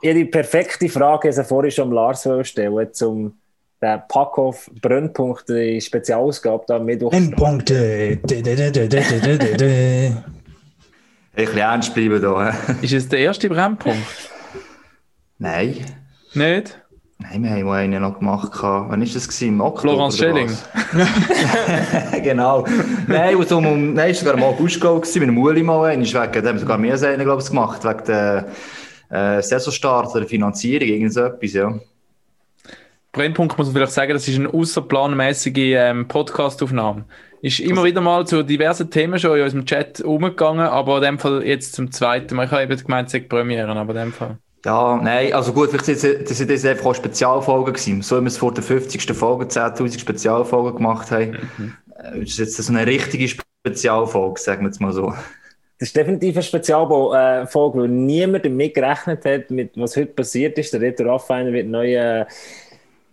Ich habe die perfekte Frage, die ich vorhin schon Lars stellen zum der Packoff Brennpunkt, die Spezialausgabe da am Mittwoch. Brennpunkte. Ein bisschen ernst bleiben da. Ist es der erste Brennpunkt? Nein. Nicht? Nein, wir haben mal einen noch gemacht. Wann war das? Im Oktober? Florence Schelling. genau. Nein, und so, nein, es war sogar im August mit dem Muli mal. Wegen, da haben sogar mehr einen, glaube ich, gemacht. Wegen der äh, Saisonstart oder Finanzierung, irgend so etwas, ja. Brennpunkt muss man vielleicht sagen, das ist eine außerplanmäßige ähm, Podcast-Aufnahme. Ist immer wieder mal zu diversen Themen schon in unserem Chat umgegangen, aber in dem Fall jetzt zum zweiten Mal. Ich habe eben gemeint, es sei Premiere, aber in dem Fall. Ja, nein, also gut, vielleicht sind das, das einfach auch Spezialfolgen gewesen. So wie wir es vor der 50. Folge 10.000 Spezialfolgen gemacht haben. Mhm. Äh, ist jetzt so eine richtige Spezialfolge, sagen wir jetzt mal so. Das ist definitiv eine Spezialfolge, weil niemand damit gerechnet hat, mit was heute passiert ist. Der Reto Raffainer wird neue.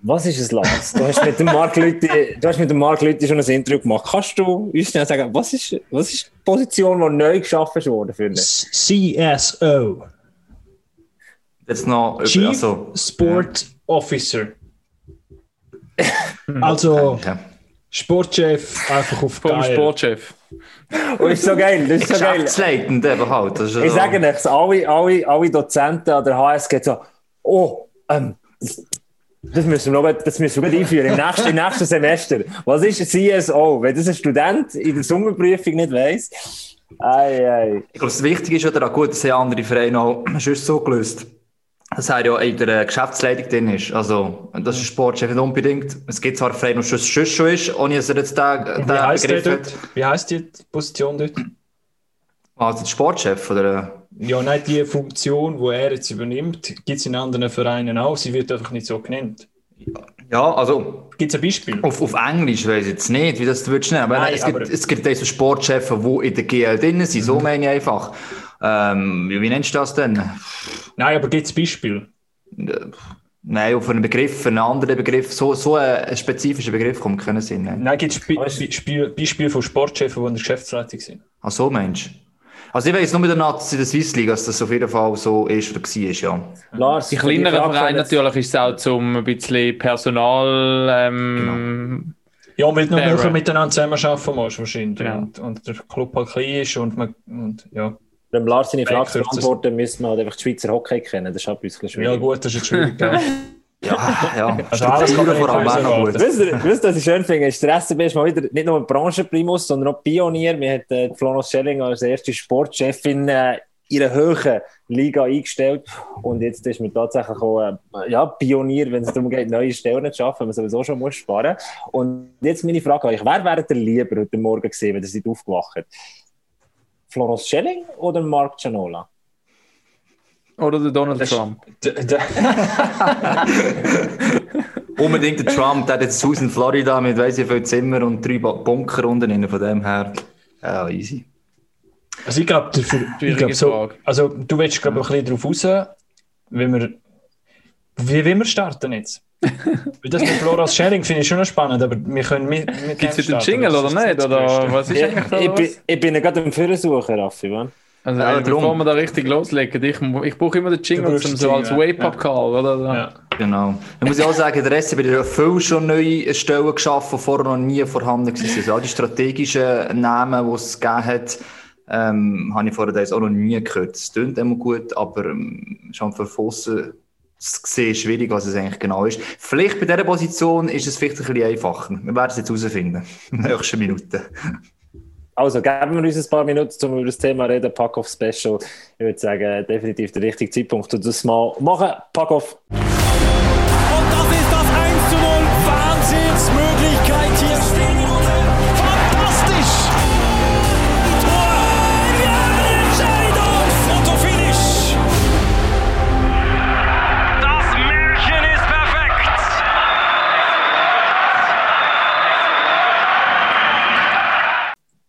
Was ist es, Lars? Du hast mit dem Mark Lüthi, du hast mit dem Mark Lüthi schon ein Interview gemacht. Kannst du uns schnell sagen, was ist, was ist die Position, die neu geschaffen wurde für ihn? CSO. Jetzt noch, Chief also, Sport ja. Officer. also, okay. Sportchef einfach auf Vom geil. Sportchef. Und ist so geil, das ist so geil. Geschäftsleitend eben halt. ich so. sage euch, alle, alle, alle Dozenten an der HSG so, oh, ähm, das müssen wir noch, das müssen wir einführen im nächsten, im nächsten Semester. Was ist ein CSO? Wenn das ein Student in der Sommerprüfung nicht weiss, ei, ei. Ich glaube, das Wichtige ist oder auch gut, dass andere Vereine auch schon so gelöst dass er ja in der Geschäftsleitung drin ist. Also, das ist Sportchef nicht unbedingt. Es gibt zwar einen Verein, der schon, schon ist, ohne dass er jetzt den, den Wie heißt Begriff hat. Wie heisst die Position dort? Also, der Sportchef, oder? Ja, nicht die Funktion, die er jetzt übernimmt, gibt es in anderen Vereinen auch. Sie wird einfach nicht so genannt. Ja, also. Gibt es ein Beispiel? Auf, auf Englisch weiß ich jetzt nicht, wie das du nennen. Aber, Nein, es, aber gibt, es gibt diese Sportchefs, die in der GL drin sind. So mhm. meine ich einfach. Ähm, wie, nennst du das denn? Nein, aber gibt es Beispiel? Nein, auf einen Begriff, einen anderen Begriff, so, so ein spezifischer Begriff kommt keinen Sinn. Nein, Nein gibt es Be Beispiele von Sportchefs, die in der Geschäftsleitung sind? Ach so, Mensch. Also ich weiß nur mit der Nazi in der Swiss League, dass das auf jeden Fall so ist oder war, ja. Lars, die kleineren Vereine natürlich ist es auch zum ein bisschen Personal... Ähm, genau. Ja, weil du noch miteinander zusammenarbeiten musst wahrscheinlich. Genau. Und, und der Club halt klein ist und man... Und, ja. Wenn Lars seine Frage zu beantworten, müssen wir halt einfach die Schweizer Hockey kennen. Das ist halt ein bisschen schwierig. Ja, gut, das ist jetzt schwierig. ja, ja. Also alles kann vor allem auch gut. Wisst ihr, was ich schön finde? Ist der SCB ist mal wieder nicht nur ein Branchenprimus, sondern auch Pionier. Wir hat äh, Flonos Schelling als erste Sportchefin äh, ihre höhere Liga eingestellt. Und jetzt ist man tatsächlich auch äh, ja, Pionier, wenn es darum geht, neue Stellen zu schaffen, wenn man sowieso schon muss sparen Und jetzt meine Frage an euch: Wer wäre ihr lieber heute Morgen gesehen, wenn ihr seid aufgewacht? Florence Schelling oder Mark Gianola? Oder der Donald das Trump? Unbedingt der Trump, der hat jetzt Haus in Florida mit weiss ich viel Zimmer und drei Bunker unten von dem her. Ja, easy. Also ich glaube, glaub so, also du willst glaube ich ein bisschen darauf raus, wie wir, wie, wie wir starten jetzt. Das mit Floras Sharing finde ich schon spannend, aber wir können mit, mit Gibt es den Jingle oder nicht? Oder was ist eigentlich ich, bin, ich bin gerade im Führersuchen, Raffi, man. Also, ja, bevor wir da richtig loslegen, ich, ich brauche immer den Jingle zum, so als Wake-up-Call, ja. oder? Ja. Genau. Ich muss auch sagen, der Rest hat ja viel schon neue Stellen geschaffen, die vorher noch nie vorhanden waren. Also all die strategischen Namen, die es gegeben hat, ähm, habe ich vorher auch noch nie gehört. Es klingt immer gut, aber ähm, schon außen zu sehen, schwierig, was es eigentlich genau ist. Vielleicht bei dieser Position ist es vielleicht ein bisschen einfacher. Wir werden es jetzt herausfinden. In den nächsten Minuten. Also, geben wir uns ein paar Minuten, um über das Thema reden. Pack-Off Special. Ich würde sagen, definitiv der richtige Zeitpunkt, um das mal machen. Pack-Off.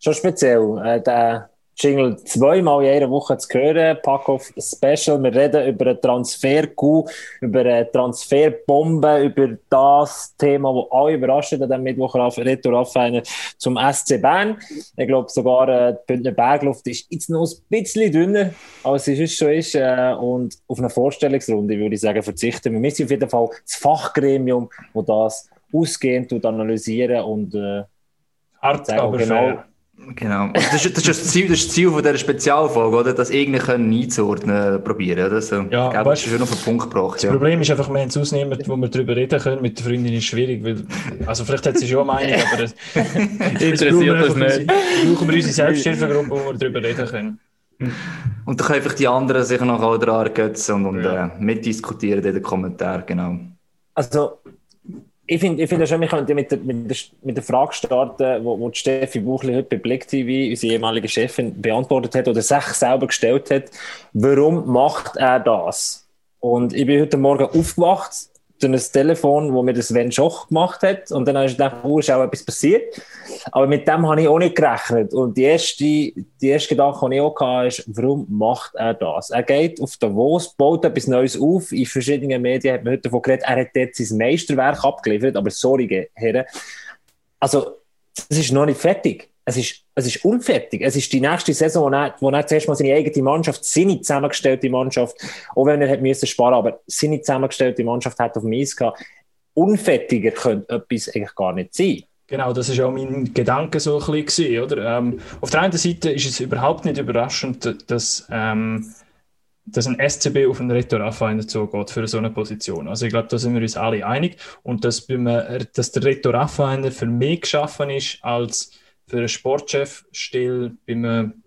Schon speziell. Äh, der Jingle zweimal in einer Woche zu hören. Packoff Special. Wir reden über eine Transfer-Coup, über eine Transferbombe, über das Thema, das alle überrascht hat diesem Mittwoch Reto Raffiner zum SC Bern. Ich glaube sogar, äh, die Bündner Bergluft ist jetzt noch ein bisschen dünner, als es schon ist. Äh, und auf eine Vorstellungsrunde würde ich sagen, verzichten wir. Wir sind auf jeden Fall das Fachgremium, das das ausgehend analysieren und äh, Hart, aber genau, fair. Genau. Das ist, das ist das Ziel, das, ist das Ziel von dieser Spezialfolge, oder? Das irgendwie können einzuordnen probieren. Oder? So, ja, glaube, das ist schon auf den Punkt gebracht. Das ja. Problem ist einfach, wir haben es ausnehmen, wo wir darüber reden können. Mit der Freundin ist schwierig, weil, also vielleicht hat sie schon eine Meinung, aber das, interessiert das nicht. brauchen wir unsere Selbsthilfegruppe, wo wir darüber reden können. Und dann können einfach die anderen sich noch daran ergötzen und, und ja. äh, mitdiskutieren in den Kommentaren, genau. Also, ich finde ich find schon, wir könnten mit der, mit, der, mit der Frage starten, wo, wo Steffi Buchli heute bei Blick TV, unsere ehemalige Chefin, beantwortet hat oder sich selber gestellt hat. Warum macht er das? Und ich bin heute Morgen aufgewacht durch ein Telefon, wo mir das Sven Schoch gemacht hat. Und dann habe ich gedacht, oh, ist auch etwas passiert. Aber mit dem habe ich auch nicht gerechnet. Und die erste, die erste Gedanke, die ich auch hatte, ist, warum macht er das? Er geht auf Davos, baut etwas Neues auf. In verschiedenen Medien hat man heute davon geredet, er hat dort sein Meisterwerk abgeliefert. Aber sorry, Herren. Also, das ist noch nicht fertig es ist, es ist unfertig. Es ist die nächste Saison, wo er, wo er zuerst mal seine eigene Mannschaft, seine zusammengestellte Mannschaft, auch wenn er hat müssen sparen, aber seine zusammengestellte Mannschaft hat auf dem Eis gehabt. Unfertiger könnte etwas eigentlich gar nicht sein. Genau, das ist auch mein Gedanke so ein bisschen, oder? Ähm, auf der einen Seite ist es überhaupt nicht überraschend, dass, ähm, dass ein SCB auf einen Reto Raffainer zugeht für so eine Position. Also ich glaube, da sind wir uns alle einig. Und dass, beim, dass der Reto Raffainer für mich geschaffen ist als für einen Sportchef still beim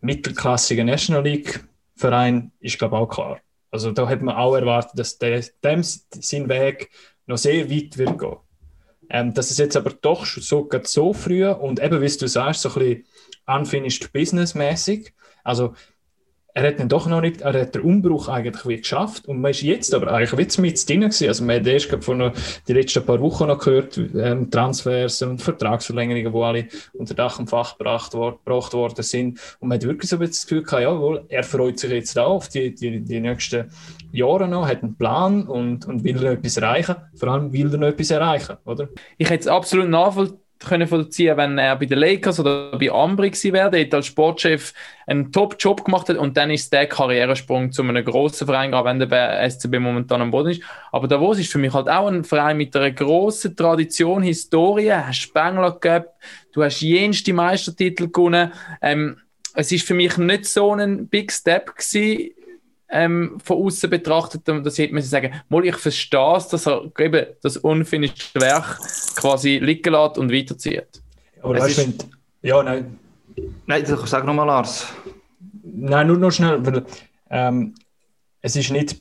mittelklassigen National League Verein ist, glaube ich, auch klar. Also da hat man auch erwartet, dass der, dem sein Weg noch sehr weit wird gehen. Ähm, dass es jetzt aber doch so, so früh und eben, wie du sagst, so ein bisschen unfinished business-mäßig. Also er hat dann doch noch nicht, er hat den Umbruch eigentlich wie geschafft und man ist jetzt aber eigentlich wie mit drin gewesen. Also man hat erst vor noch die letzten paar Wochen noch gehört, ähm, Transfers und Vertragsverlängerungen, die alle unter Dach und Fach gebracht, wor gebracht worden sind und man hat wirklich so das Gefühl gehabt, jawohl, er freut sich jetzt auch auf die, die, die nächsten Jahre noch, hat einen Plan und, und will noch etwas erreichen. Vor allem will er noch etwas erreichen, oder? Ich hätte es absolut nachvollziehen können vollziehen, wenn er bei den Lakers oder bei Ambri gewesen wäre, dort als Sportchef einen Top-Job gemacht hat und dann ist der Karrieresprung zu einem grossen Verein, gerade wenn der SCB momentan am Boden ist. Aber Davos ist für mich halt auch ein Verein mit einer grossen Tradition, Historie, hast Spengler gehabt, du hast jenste Meistertitel gewonnen. Ähm, es ist für mich nicht so ein Big Step gewesen, ähm, von außen betrachtet, dass hätte man sagen, mal ich verstehe es, dass er eben das unfinished Werk quasi liegen lässt und weiterzieht. Aber weißt, ist... wenn, ja, nein. Nein, sag nochmal, Lars. Nein, nur noch schnell, weil ähm, es ist nicht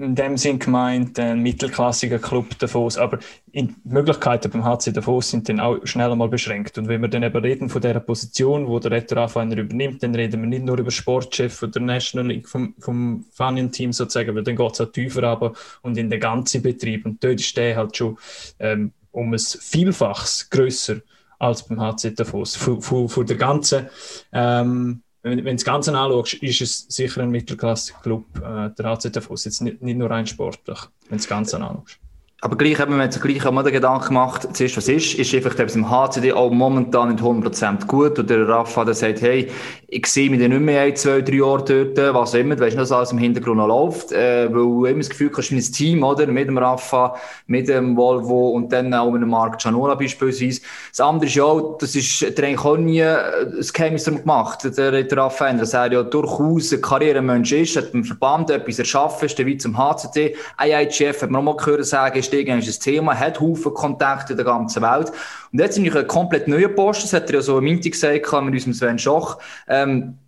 in dem Sinn gemeint ein mittelklassiger Club Davos, aber die Möglichkeiten beim HC Davos sind dann auch schnell einmal beschränkt. Und wenn wir dann eben reden von dieser Position, wo der Retter einer übernimmt, dann reden wir nicht nur über Sportchef oder National League vom, vom Fanien-Team sozusagen, weil dann geht es auch tiefer aber und in den ganzen Betrieb. Und dort ist der halt schon ähm, um ein Vielfaches grösser als beim HC Davos. Von, von, von der ganzen ähm, wenn, du das Ganze anschaust, ist es sicher ein Mittelklasse-Club, äh, der HC Davos, jetzt nicht, nicht nur rein sportlich, wenn du das Ganze anschaust. Aber gleich haben wir uns gleich auch mal den Gedanken gemacht, zuerst was ist, ist einfach dass im HCD auch momentan nicht 100% gut. Und der Rafa der sagt, hey, ich sehe mich nicht mehr ein, zwei, drei Jahre dort, was immer, du weißt nicht, was alles im Hintergrund noch läuft, äh, weil du immer das Gefühl hast, wie ein Team, oder? Mit dem Rafa, mit dem Volvo und dann auch mit dem Marc Gianola beispielsweise. Das andere ist ja auch, das ist der eigentlich auch nie das Geheimnis darum gemacht, der, der Rafa, dass er ja durchaus ein Karrieremensch ist, hat im Verband etwas erschaffen, ist wie zum HCD. IIGF hat man auch mal gehört sagen, ist irgendwie ein Thema, hat Haufen Kontakte in der ganzen Welt. Und jetzt sind ich ein komplett neuer Posten, das hat er ja so im Minti gesagt, mit unserem Sven Schoch, ähm,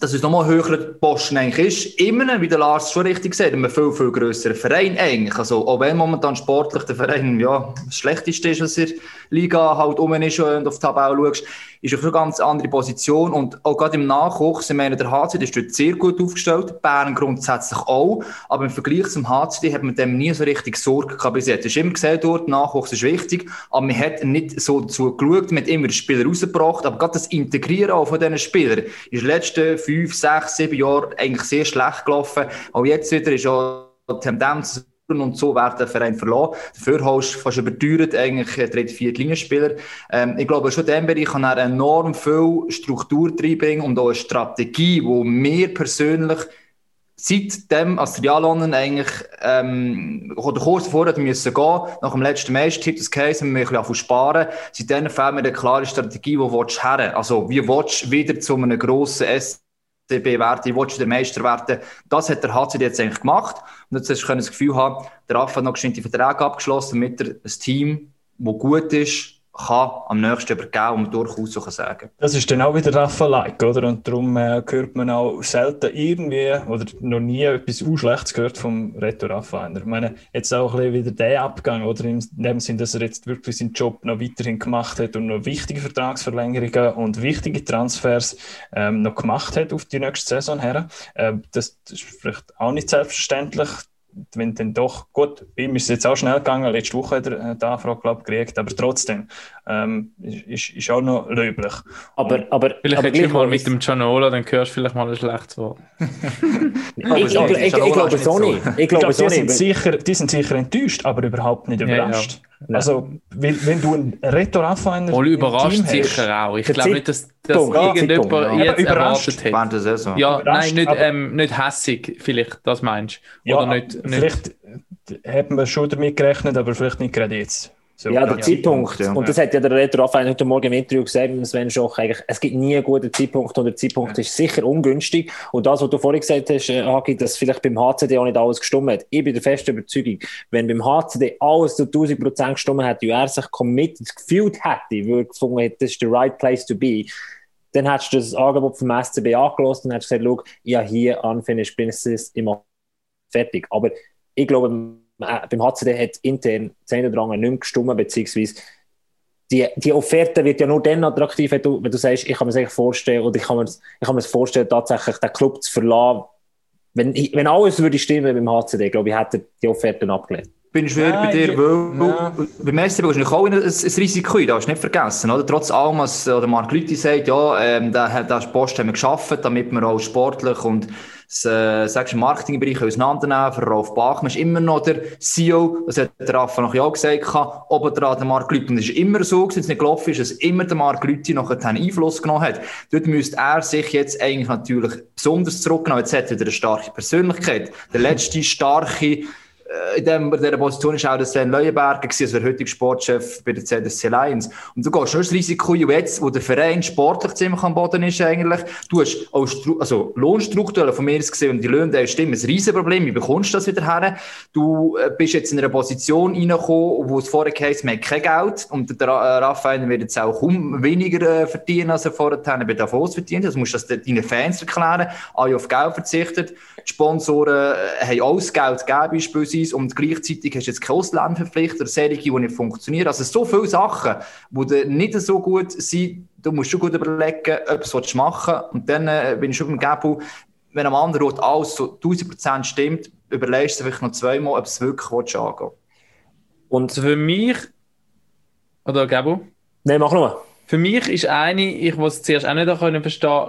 dass es nochmal höherer Posten eigentlich ist. Immer, wie der Lars schon richtig sagt, einem viel, viel grösseren Verein eigentlich. Also, auch wenn momentan sportlich der Verein, ja, das Schlechteste ist, was in der Liga halt um ist und auf die Tabelle schaust, ist auf eine ganz andere Position und auch gerade im Nachwuchs, ich meine, der HCD ist dort sehr gut aufgestellt, Bern grundsätzlich auch, aber im Vergleich zum HCD hat man dem nie so richtig Sorge gehabt bis jetzt. Es ist immer gesagt dort, Nachwuchs ist wichtig, aber man hat nicht so dazu geschaut, man hat immer Spieler rausgebracht, aber gerade das Integrieren auch von diesen Spielern ist in den letzten fünf, sechs, sieben Jahren eigentlich sehr schlecht gelaufen. Auch jetzt wieder ist auch die Tendenz und so werden der Verein verloren. Dafür hast du fast überteuert eigentlich dritte, vierte Linienspieler. Ähm, ich glaube, schon in diesem Bereich kann er enorm viel Struktur reinbringen und auch eine Strategie, die mir persönlich seitdem als Trialonen eigentlich ähm, oder kurz hätte müssen gehen, nach dem letzten Meistertipp, das Case, wir müssen ein bisschen sparen, seitdem fehlt mir eine klare Strategie, wo willst du her? Also, wie willst du wieder zu einem grossen SCB werden, willst du der Meister werden? Das hat der HCD jetzt eigentlich gemacht und jetzt hast du das Gefühl haben, der Rafa hat noch die Verträge abgeschlossen, damit er ein Team, das gut ist, kann am nächsten übergeben und durchaus so sagen Das ist dann auch wieder Rafa-like, oder? Und darum äh, hört man auch selten irgendwie oder noch nie etwas Schlechtes gehört vom Reto Rafa. Ich meine, jetzt auch ein wieder der Abgang, oder? In dem Sinn, dass er jetzt wirklich seinen Job noch weiterhin gemacht hat und noch wichtige Vertragsverlängerungen und wichtige Transfers ähm, noch gemacht hat auf die nächste Saison her. Äh, das, das ist vielleicht auch nicht selbstverständlich wenn dann doch, gut, bei ihm ist es jetzt auch schnell gegangen, letzte Woche hat er die Anfrage, glaube ich, gekriegt, aber trotzdem ähm, ist, ist auch noch löblich. Aber, aber, vielleicht aber du mal mit dem Gianola, dann hörst du vielleicht mal ein schlechtes Wort. ich, ich, ich, ich glaube es auch nicht. Ich glaube, die, sind sicher, die sind sicher enttäuscht, aber überhaupt nicht überrascht. Ja, ja. Also, wenn, wenn du einen Retro-Anfänger Voll überrascht sicher auch. Ich glaube nicht, dass, dass irgendjemand ja. jetzt erwartet hat. Ja, nein, nicht, ähm, nicht hässig, vielleicht, das meinst du. Ja, nicht, nicht, vielleicht hätten wir schon damit gerechnet, aber vielleicht nicht gerade jetzt. So, ja, der. Zeitpunkt. Ja. Und das hat ja der Retro Raphael heute Morgen im Interview gesagt, Sven Schoch, eigentlich, es gibt nie einen guten Zeitpunkt und der Zeitpunkt ja. ist sicher ungünstig. Und das, was du vorhin gesagt hast, äh, Hagi, dass vielleicht beim HCD auch nicht alles gestimmt hat. Ich bin der festen Überzeugung, wenn beim HCD alles zu 1000 Prozent gestimmt hätte und er sich committed gefühlt hätte, würde gefunden hätte, das ist the right place to be, dann hättest du das Angebot vom SCB angelost und hättest gesagt, schau, ja, hier unfinished business immer fertig. Aber ich glaube, beim HCD hat intern Zehnerdrang nicht mehr gestimmt, beziehungsweise die, die Offerte wird ja nur dann attraktiv, wenn du, wenn du sagst, ich kann mir das vorstellen, oder ich kann mir, ich kann mir das vorstellen, tatsächlich den Club zu verlassen. Wenn, wenn alles würde stimmen beim HCD, glaube ich, hätte die Offerten abgelehnt. Bin schwer bei dir, weil ja. beim SCB ist auch ein, ein, Risiko, das hast du nicht vergessen. Oder? Trotz allem, was der Mark Lüthi sagt, ja, ähm, der, der Post haben wir geschaffen, damit wir auch sportlich und das äh, sagst Marketingbereich auseinandernehmen. Für Rolf Bachmann ist immer noch der CEO, das hat der Rafa noch ja gesagt, oben dran der Mark Lüthi. Und es ist immer so, wenn es nicht gelaufen ist, dass immer der Mark Lüthi noch einen Einfluss genommen hat. Dort müsste er sich jetzt eigentlich natürlich besonders zurücknehmen. Jetzt hat er eine starke Persönlichkeit. Der letzte starke in, dem, in dieser Position ist auch der Sven Leuenberger, also der heutige Sportchef bei der ZSC Lions. Und du gehst schon das Risiko jetzt, wo der Verein sportlich ziemlich am Boden ist eigentlich, du hast auch also Lohnstrukturen von mir gesehen und die Löhne, das ist ein Riesenproblem, wie bekommst du das wieder her? Du äh, bist jetzt in einer Position reingekommen, wo es vorher heisst, man hat kein Geld und der äh, Raphael wird jetzt auch kaum weniger verdienen, als er vorher bei Davos verdient hat. Also musst du das deinen Fans erklären, alle auf Geld verzichtet. Die Sponsoren haben alles Geld gegeben, beispielsweise sein und gleichzeitig hast du jetzt keine Ausländerpflicht oder Serie, die nicht funktionieren. Also so viele Sachen, die nicht so gut sind, du musst schon gut überlegen, ob du es machen willst. Und dann äh, bin ich schon beim Gabu, wenn am anderen Ort alles so 1000% stimmt, überlegst du vielleicht noch zweimal, ob es wirklich willst, angehen Und für mich, oder Gabu? Nein, mach nur. Für mich ist eine, ich muss es zuerst auch nicht verstehen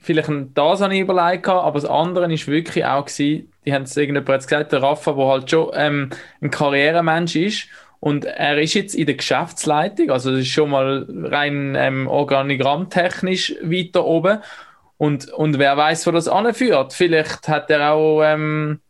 vielleicht das habe ich überlegt, aber das andere ist wirklich auch gewesen, die haben es irgendjemand gesagt, der Rafa, der halt schon ähm, ein Karrieremensch ist und er ist jetzt in der Geschäftsleitung, also das ist schon mal rein ähm, organigrammtechnisch weiter oben und, und wer weiß, wo das anführt. Vielleicht hat er auch ähm,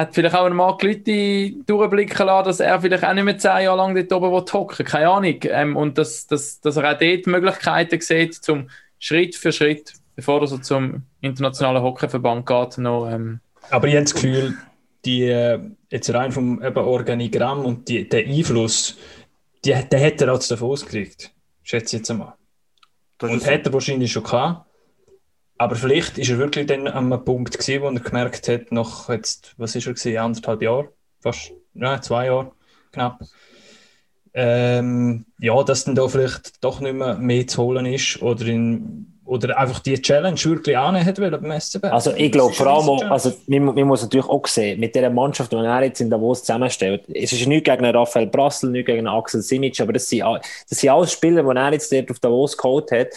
hat vielleicht auch ein Mark Leute durchblicken lassen, dass er vielleicht auch nicht mehr zehn Jahre lang dort oben hocken keine Ahnung. Ähm, und dass, dass, dass er auch dort Möglichkeiten sieht, zum Schritt für Schritt bevor er so zum internationalen Hockeyverband geht, noch. Ähm, Aber ich habe das Gefühl, die, äh, jetzt rein vom eben Organigramm und die, der Einfluss, die, den hätte er als davon ausgekriegt. Schätze ich jetzt einmal. Das und hätte er wahrscheinlich schon gehabt. Aber vielleicht ist er wirklich dann an einem Punkt gewesen, wo er gemerkt hat, nach jetzt, was ist er gewesen, anderthalb Jahre, fast, ja, zwei Jahre, knapp, ähm, ja, dass dann da vielleicht doch nicht mehr mehr zu holen ist oder in oder einfach die Challenge wirklich annehmen hat beim SCB. Also ich glaube vor allem, also man, man, muss natürlich auch sehen, mit dieser Mannschaft, die er jetzt in Davos zusammenstellt, es ist nicht gegen Raphael Brassel, nicht gegen Axel Simic, aber das sind, das sind alles Spieler, die er jetzt dort auf Davos geholt hat,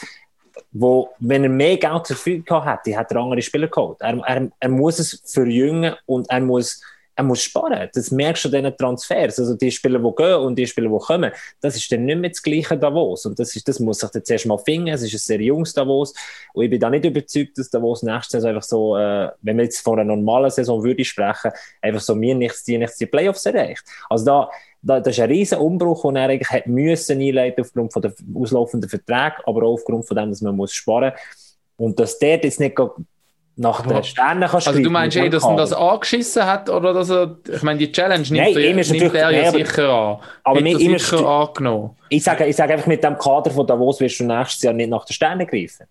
wo, wenn er mehr Geld zur Verfügung hätte, hat er andere Spieler geholt. Er, er, er muss es verjüngen und er muss er muss sparen. Das merkst du an diesen Transfers. Also die Spieler, die gehen und die Spieler, die kommen, das ist dann nicht mehr das gleiche Davos. Und das, ist, das muss sich jetzt erst mal finden. Es ist ein sehr junges Davos. Und ich bin da nicht überzeugt, dass Davos nächste Saison einfach so, äh, wenn wir jetzt von einer normalen Saison würde sprechen, einfach so mir nichts, die nichts die Playoffs erreicht. Also da, da, das ist ein riesen Umbruch, den er eigentlich hat müssen einleiten aufgrund von der auslaufenden Verträge, aber auch aufgrund von dem, dass man muss sparen. Und dass der jetzt nicht nach den Sternen kannst Also du meinst eh, dass er das angeschissen hat oder dass er, ich meine, die Challenge nimmt, Nein, er, nimmt er ja sicher an. Aber mir sicher angenommen. Ich sage, ich sage einfach, mit dem Kader von Davos wirst du nächstes Jahr nicht nach den Sternen greifen.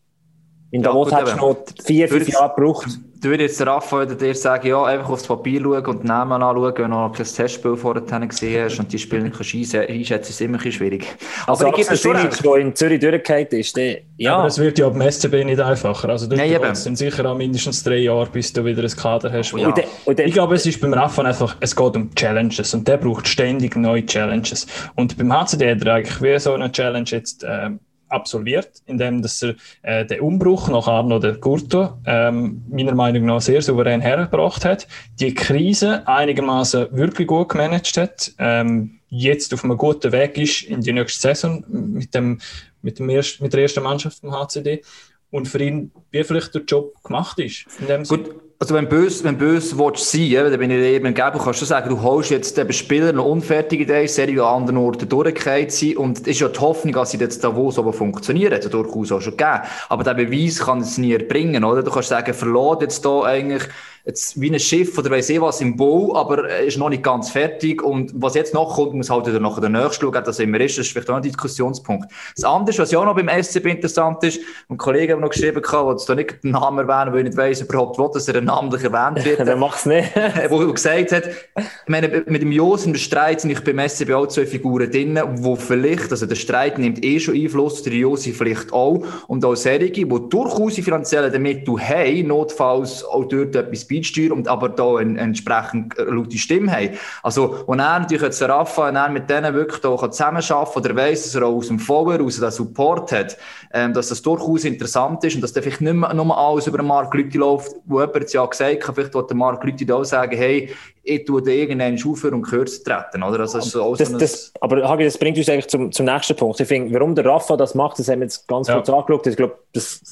In Davos ja, hast du noch vier, fünf Jahre gebraucht würde jetzt Raphael dir sagen, ja, einfach aufs Papier schauen und den Namen anschauen, wenn du noch kein Testspiel vorher gesehen hast und die Spiele nicht einschätzen, ist immer ein schwierig. Also, aber ich gebe Simic, der in Zürich durchgefallen ist, der, ja. Aber es wird ja beim SCB nicht einfacher. Also, du brauchst dann sicher auch mindestens drei Jahre, bis du wieder ein Kader hast. Ja. Und de, und de, ich glaube, es ist beim Raphael einfach, es geht um Challenges und der braucht ständig neue Challenges. Und beim HCD hat er eigentlich wie so eine Challenge jetzt, äh, absolviert, indem dass er äh, den Umbruch nach Arno de Curto ähm, meiner Meinung nach sehr souverän hergebracht hat, die Krise einigermaßen wirklich gut gemanagt hat, ähm, jetzt auf einem guten Weg ist in die nächste Saison mit, dem, mit, dem erst, mit der ersten Mannschaft vom HCD und für ihn wie vielleicht der Job gemacht ist. Gut. Also wenn bös, wenn bös willst sein, dann bin ich eben im Geben, kannst du sagen, du holst jetzt den Spieler noch unfertig in der Serie an anderen Orten durchgefallen sein und es ist ja die Hoffnung, dass sie jetzt da wo so funktionieren, hat ja durchaus auch schon gegeben. Aber der Beweis kann es nie erbringen, oder? Du kannst sagen, verloren jetzt da eigentlich jetzt wie ein Schiff oder weiss ich was im Bau, aber ist noch nicht ganz fertig. Und was jetzt noch kommt, muss halt wieder nachher der nächste schauen, dass immer ist. Das ist vielleicht auch ein Diskussionspunkt. Das andere, was ja auch noch beim SCB interessant ist, und Kollegen haben noch geschrieben, der jetzt da nicht den Namen erwähnen, weil ich nicht weiss, überhaupt wo, dass er namentlich erwähnt wird. Der macht's nicht. wo gesagt hat, ich meine, mit dem Jos im Streit sind ich beim SCB auch zwei Figuren drin, wo vielleicht, also der Streit nimmt eh schon Einfluss, der Josi vielleicht auch, und auch solche, die durchaus die finanziellen Mittel haben, notfalls auch dort etwas beisteuern und aber da eine entsprechend laute Stimme haben. Also, und er natürlich jetzt Rafa, und er mit denen wirklich da zusammenarbeiten oder weiss, dass er auch aus dem Follower, aus dem Support hat, ähm, dass das durchaus interessant ist und dass da vielleicht nicht mehr nur alles über den Markt Leute läuft, wo jemand jetzt ja gesagt hat, vielleicht wird der Markt Leute da sagen, hey, ich tue dir irgendeinen aufhören und kürzer treten, oder? Also, so das, das, aber Hagi, das bringt uns eigentlich zum, zum nächsten Punkt. Ich finde, warum der Rafa das macht, das haben wir jetzt ganz ja. kurz angeschaut. Ich glaube, das,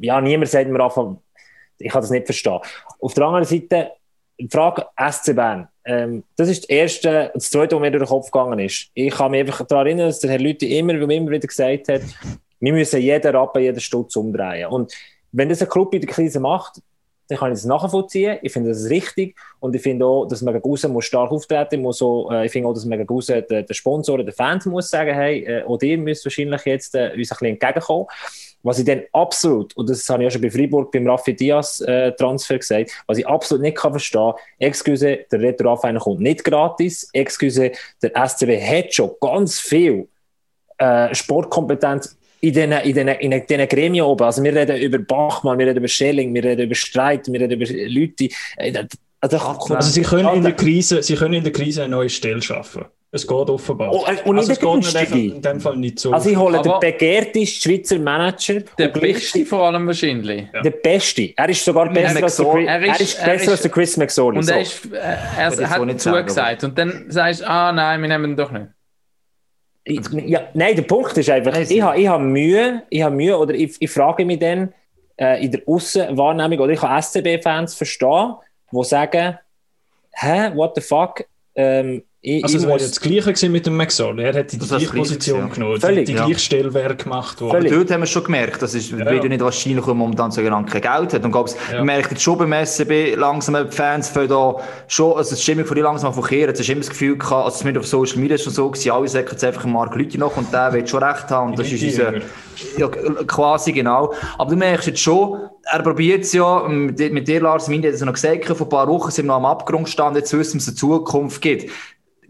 ja, niemand sagt mir Rafa, ich kann das nicht verstehen. Auf der anderen Seite, die Frage SC Bern. Ähm, das ist das Erste, das Zweite, was mir durch den Kopf gegangen ist. Ich kann mich einfach daran erinnern, dass der Herr Lüthi immer, immer wieder gesagt hat, wir müssen jeden Rappen, jeden Stutz umdrehen. Und wenn das ein Club in der Krise macht, dann kann ich das nachvollziehen. Ich finde das richtig. Und ich finde auch, dass man gegen außen muss stark auftreten muss. So, äh, ich finde auch, dass man gegen außen den, den Sponsoren, den Fans muss sagen, hey, äh, auch ihr müsst wahrscheinlich jetzt äh, uns ein bisschen entgegenkommen. Was ich dann absolut, und das habe ich ja schon bei Freiburg beim Rafi Diaz äh, Transfer gesagt, was ich absolut nicht kann verstehen, excuse, der Retro Rafael kommt nicht gratis, excuse, der SCW hat schon ganz viel äh, Sportkompetenz in diesen, in diesen, in diesen Gremien oben. Also wir reden über Bachmann, wir reden über Schelling, wir reden über Streit, wir reden über Leute. Äh, also, also sie können in der Krise, sie können in der Krise eine neue Stelle schaffen. Es geht offenbar. Oh, und also es geht in dem Fall nicht so. Also ich hole den begehrtesten Schweizer Manager. Der beste vor allem wahrscheinlich. Ja. Der beste. Er ist sogar besser, als der, er ist, er ist besser ist, als der Chris McSorley. Und er, ist, äh, er, er hat zugesagt. Und dann sagst du, ah nein, wir nehmen ihn doch nicht. Ja, nein, der Punkt ist einfach, ich habe ich hab Mühe, ich habe Mühe, oder ich, ich frage mich dann äh, in der Aussenwahrnehmung, oder ich kann SCB-Fans verstehen, die sagen, hä, what the fuck, ähm, ich, also es wäre das Gleiche mit dem McSorley. Er hat die gleiche Position ja. genommen, Völlig, die, ja. gleiche Stellwerk gemacht. Worden. Aber dort haben wir schon gemerkt, das ist, ja. wird ja nicht wahrscheinlich, weil man momentan so kein Geld hat. Und glaubst, ja. man merkt jetzt schon beim SCB langsam, die Fans für da schon, also die Stimmung von dir langsam verkehren. Jetzt hast du immer das Gefühl gehabt, also zumindest auf Social Media schon so gewesen, alle sagen jetzt einfach Mark Leute noch und der wird schon recht haben. Und das ist unser, ja, quasi genau. Aber du merkst jetzt schon, er probiert es ja, mit, mit dir, Lars, Mindi hat es noch gesagt, vor ein paar Wochen sind wir noch am Abgrund gestanden, jetzt wissen wir, es eine Zukunft gibt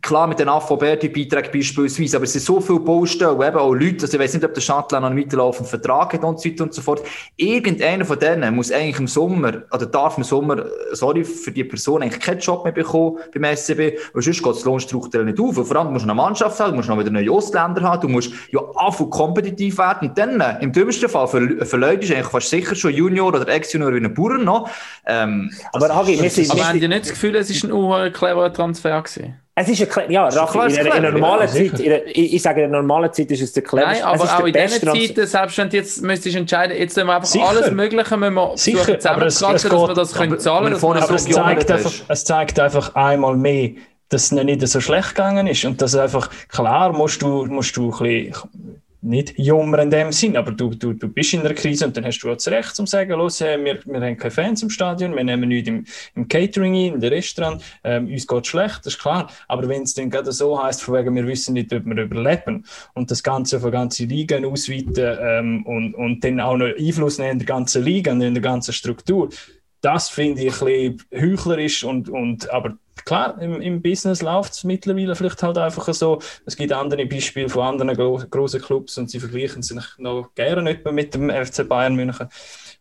klar mit den AVB-Beiträgen beispielsweise, aber es sind so viele Baustellen, eben auch Leute, also ich weiß nicht, ob der Chatelain noch einen weiterlaufenden Vertrag hat und so weiter und so fort. Irgendeiner von denen muss eigentlich im Sommer, oder darf im Sommer, sorry, für die Person eigentlich keinen Job mehr bekommen beim SCB, weil sonst geht das Lohnstrukturell nicht auf. Und vor allem musst du eine Mannschaft haben, du musst noch wieder neue Ostländer haben, du musst ja anfangen kompetitiv werden und dann, äh, im dümmsten Fall, für, für Leute ist eigentlich fast sicher schon Junior oder Ex-Junior wie ein Bauer noch. Ähm, aber Hagi, wir sind... Aber haben die nicht das Gefühl, es war ein cleverer Transfer gewesen? Es ist ein, ja, Raffi, in, in, einer normalen ja, Zeit, in, ich, ich sage, in einer normalen Zeit ist es der cleverste. Nein, aber auch in diesen Zeiten, selbst wenn du jetzt müsstest entscheiden, jetzt müssen wir einfach sicher. alles Mögliche müssen wir sicher, zusammenkratzen, dass wir das können zahlen können. Aber es zeigt, einfach, es zeigt einfach einmal mehr, dass es nicht so schlecht gegangen ist und dass einfach, klar musst du, musst du ein bisschen nicht jummer in dem Sinn, aber du, du, du bist in der Krise und dann hast du auch das Recht zum sagen, los, wir, wir haben keine Fans im Stadion, wir nehmen nichts im, im Catering ein, in den Restaurant, ähm, uns geht schlecht, das ist klar. Aber wenn es dann gerade so heißt, von wegen, wir wissen nicht, ob wir überleben und das Ganze eine ganze Liga ausweiten ähm, und, und dann auch noch Einfluss nehmen in der ganzen Liga und in der ganzen Struktur, das finde ich ein bisschen heuchlerisch und, und aber klar, im, im Business läuft es mittlerweile vielleicht halt einfach so. Es gibt andere Beispiele von anderen gro großen Clubs und sie vergleichen sich noch gerne nicht mehr mit dem FC Bayern München,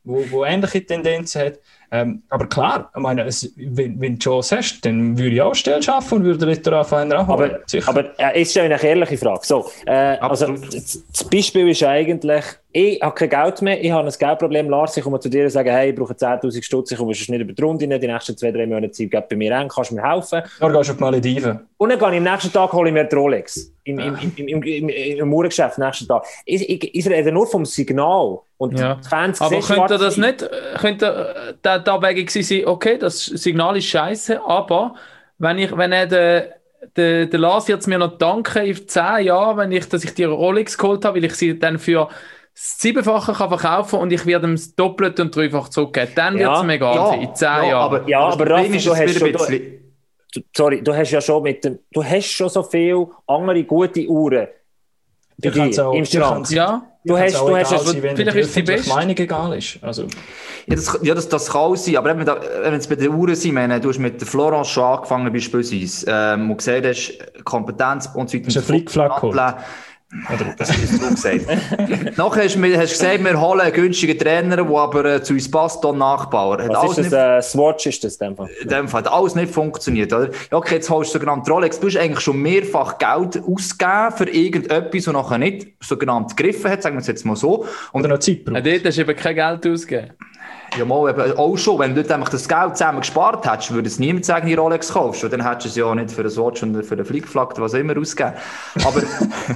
wo, wo ähnliche Tendenzen hat. Ähm, aber klar, ich meine, es, wenn, wenn du Chance hast, dann würde ich auch Stellen schaffen und würde den auf einen auch Aber, aber äh, ist ja eine ehrliche Frage. So, äh, also, das Beispiel ist eigentlich, ich habe kein Geld mehr, ich habe ein Geldproblem, Lars, ich komme zu dir und sage, hey, ich brauche 10'000 Stutz, ich komme nicht über die Runde, die nächsten zwei, drei Monate Zeit geht bei mir an, kannst du mir helfen? Dann gehst du auf die Malediven. Und dann gehe ich am nächsten Tag, hole ich mir die Rolex. Im, im, im, im, im, im Uhrengeschäft nächsten Tag. Ich, ich, ich rede nur vom Signal. Und ja. die Fans Aber könnte das nicht, könnte da, da gewesen sein, okay, das Signal ist scheiße, aber wenn ich, wenn er den, der, der Lars jetzt mir noch danken in zehn Jahren, wenn ich, dass ich die Rolex geholt habe, weil ich sie dann für Siebenfache kann verkaufen und ich werde ihm das Doppelte und Dreifach zurückgeben. Dann ja, wird es mir egal ja, sein, in zehn ja, Jahren. Aber, ja, aber, aber Raffi, du hast schon, du, sorry, du hast ja schon mit dem, du hast schon so viele andere gute Uhren bei dir im Schrank. Ja. Du hast, du hast es, vielleicht ist die beste Meinung egal ist. Also. Ja, das, ja das, das kann sein, aber wenn es bei den Uhren sind, meine, du hast mit der Florence schon angefangen beispielsweise, ähm, und gesehen hast, Kompetenz und so weiter. Das ist ein Flickflack oder das ist so gesagt. Nachher hast du gesagt, wir holen einen günstigen Trainer, der aber äh, zu uns passt, und nachbauen. Hat Was ist das? Äh, Swatch ist das in dem Fall? In dem Fall hat alles nicht funktioniert, oder? Ja, okay, jetzt holst du sogenannte Rolex. Du hast eigentlich schon mehrfach Geld ausgegeben für irgendetwas, das nachher nicht sogenannt gegriffen hat, sagen wir es jetzt mal so. Und noch Zeit braucht. Ja, dort hast du eben kein Geld ausgegeben. Ja, mal, eben auch schon. Wenn du dort das Geld zusammen gespart hättest, würde es niemand sagen, die Rolex kaufst. Und dann hättest du es ja auch nicht für ein Watch und für den Flickflack, was auch immer ausgeben. Aber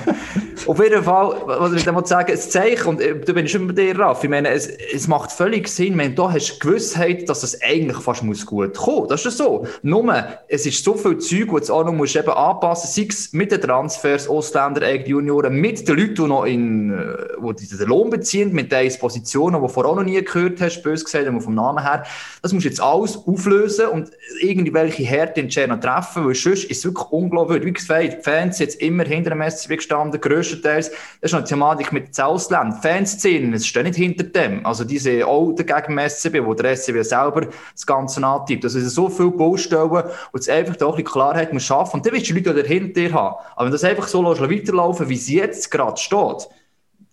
auf jeden Fall, was ich damit sagen, es Zeichen, und äh, du bist schon bei dir, Raff, ich meine, es, es macht völlig Sinn, wenn du hast Gewissheit, dass es eigentlich fast muss gut kommen. Das ist so. Nur, es ist so viel Zeug, wo du auch noch musst eben anpassen, sei es mit den Transfers, Ausländer, Junioren, mit den Leuten, die noch in, äh, wo die den Lohn beziehen, mit diesen Positionen, die du vorher auch noch nie gehört hast, bös gesagt, aber vom Namen her. Das musst du jetzt alles auflösen und irgendwelche Härte Entscheidungen treffen, weil sonst ist es wirklich unglaublich. Wie gesagt, die Fans sind jetzt immer hinter dem SCB gestanden, grösstenteils. Das ist eine Thematik mit den Ausländern. Fanszenen, es stehen nicht hinter dem. Also diese auch dagegen dem SCB, wo der SCB selber das Ganze antreibt. Also es sind so viele Baustellen und es einfach auch ein Klarheit muss schaffen. Und dann willst du die Leute, dahinter haben. Aber wenn das einfach so weiterlaufen wie es jetzt gerade steht,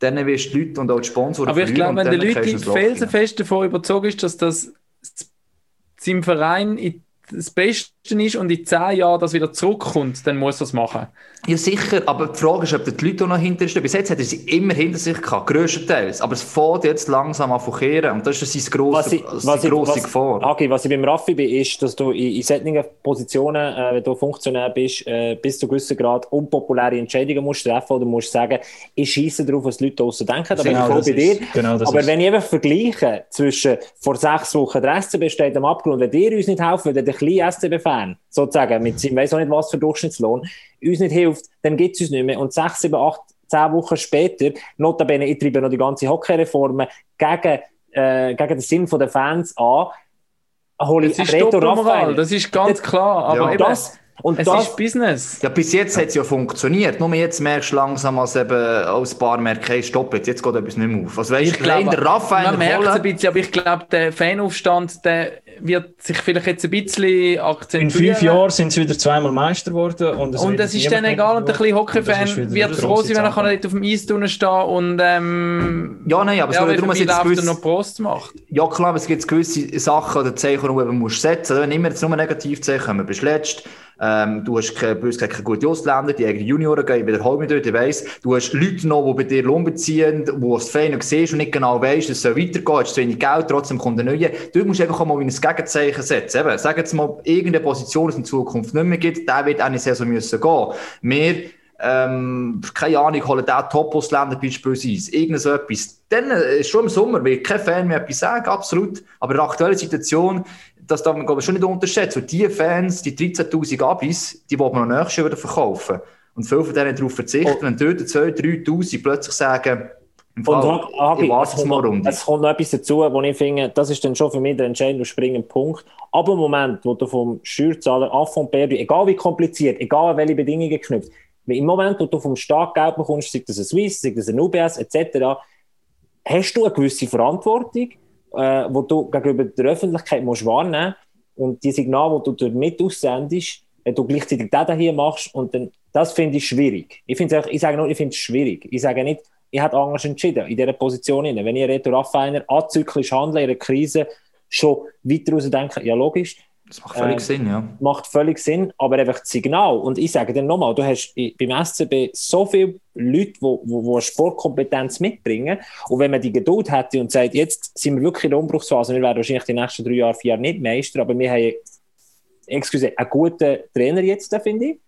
dann wirst du die Leute und auch die Sponsoren Aber ich glaube, wenn die Leute felsenfest davon überzeugt ist, dass das seinem Verein in das Beste ist und in zehn Jahren das wieder zurückkommt, dann muss er es machen. Ja, sicher, aber die Frage ist, ob die Leute noch hinter stehen. Bis jetzt hat er sie immer hinter sich gehabt, grösstenteils. Aber es fährt jetzt langsam an kehren und das ist sein was ich, grosse Gefahr. Okay, was ich beim Raffi bin, ist, dass du in, in solchen Positionen, äh, wenn du Funktionär bist, äh, bis zu gewissen Grad unpopuläre Entscheidungen musst treffen oder musst sagen, ich schieße darauf, was die Leute draussen denken. Da genau, bin ich bei dir. Genau aber wenn ich einfach vergleiche zwischen vor sechs Wochen der SCB steht am Abgrund, wenn ihr uns nicht helfen, wenn der kleine SCB-Fan sozusagen mit seinem, weiß auch nicht was für Durchschnittslohn, uns nicht hilft, dann gibt es uns nicht mehr. Und sechs, sieben, acht, zehn Wochen später, notabene, ich treibe noch die ganze Hockey-Reform gegen, äh, gegen den Sinn der Fans an, hole ich das ist Reto Raphael. Das ist ganz klar. Aber ja. das, Und es das, ist Business. Ja, bis jetzt hat es ja funktioniert. Nur jetzt merkst du langsam, als eben als Bar merkt, hey, stopp, jetzt, jetzt geht etwas nicht mehr auf. Also weißt, Ich glaube, der Raphael Man merkt es ein bisschen, aber ich glaube, der Fanaufstand, der wird sich vielleicht jetzt ein bisschen In akzentuieren. fünf Jahren sind sie wieder zweimal Meister geworden. Und es, Und es ist dann egal, und ein bisschen Hockey-Fan wird froh sein, wenn er dort auf dem Eis drinnen stehen und ähm, Ja, nein, aber es ja, wie darum, läuft er gewisse- noch Prost macht. Ja klar, aber es gibt gewisse Sachen oder Zeichen, die du eben musst setzen musst. Wenn immer jetzt nur Negativzeichen kommen, bist du letzt, ähm, du hast keine, bös gesagt, keine gute Ausländer, die eigenen Junioren gehen, ich wiederhole mich dort, ich weiss. Du hast Leute noch, die bei dir Lohn beziehen, wo du das Fein siehst und nicht genau weißt, es soll weitergehen, hast zu wenig Geld, trotzdem kommt ein neuer. Du musst einfach auch mal ein Gegenzeichen setzen. Eben, sag jetzt mal, irgendeine Position, die es in Zukunft nicht mehr gibt, der wird eine Saison müssen gehen. Wir ähm, keine Ahnung, holen den Top-Ausländer beispielsweise, irgend so etwas. Dann äh, ist schon im Sommer, will kein Fan mehr etwas sagen, absolut. Aber in der aktuellen Situation, das darf man glaube ich, schon nicht unterschätzen. Und die Fans, die 13'000 Abis, die wollen wir noch nächstes Jahr wieder verkaufen. Und viele von denen darauf verzichten, Oh. wenn dort 2'000, 3'000 plötzlich sagen, im Und Fall, Hagi, ich es, kommt mal noch, es kommt noch etwas dazu, wo ich finde, das ist dann schon für mich der entscheidende und springende Punkt. Ab dem Moment, wo du vom Steuerzahler ab von Perdu, egal wie kompliziert, egal an welche Bedingungen geknüpft, im Moment, wo du vom Staat Geld bekommst, sei das ein Swiss, sei das ein UBS etc., hast du eine gewisse Verantwortung, äh, wo du gegenüber der Öffentlichkeit musst wahrnehmen und die Signale, die du damit aussendest, wenn du gleichzeitig das hier machst und dann, das finde ich schwierig. Ich, einfach- ich sage nur, ich finde es schwierig. Ich sage nicht, ich hätte anders entschieden in dieser Position. Wenn ich Reto Raffiner azyklisch handle in einer Krise, schon weiter raus denke, ja logisch, Das macht völlig ähm, Sinn, ja. macht völlig Sinn, aber einfach das Signal. Und ich sage dir nochmal, du hast beim SCB so viele Leute, die wo, wo eine Sportkompetenz mitbringen. Und wenn man die Geduld hätte und sagt, jetzt sind wir wirklich in der Umbruchsphase, wir werden wahrscheinlich die nächsten drei Jahre, vier Jahre nicht Meister, aber wir haben, excuse, einen guten Trainer jetzt, finde ich.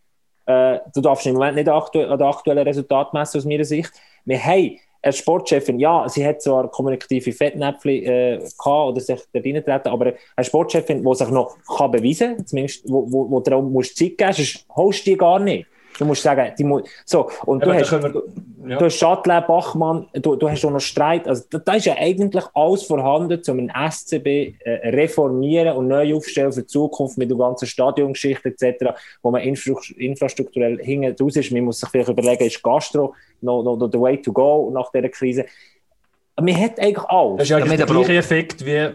Äh, du darfst im Moment nicht an den aktuellen Resultat messen, aus meiner Sicht. Wir haben eine Sportchefin, ja, sie hat zwar kommunikative Fettnäpfchen äh, gehabt oder sich da reintreten, aber eine Sportchefin, die sich noch kann beweisen kann, zumindest, wo, wo, wo du auch musst Zeit geben sonst holst du die gar nicht. Du musst sagen, die mu so, und Ja, du hast, da können wir- ja. du hast Stadtler, Bachmann, du, du hast auch noch Streit. Also, da, da ist ja eigentlich alles vorhanden, um einen SCB äh, reformieren und neu aufstellen für die Zukunft mit der ganzen Stadiongeschichte etc., wo man infra infrastrukturell hinten raus ist. Man muss sich vielleicht überlegen, ist Gastro noch, noch, noch the way to go nach dieser Krise? Man hat eigentlich alles. Das ist Damit der gleiche Effekt, wie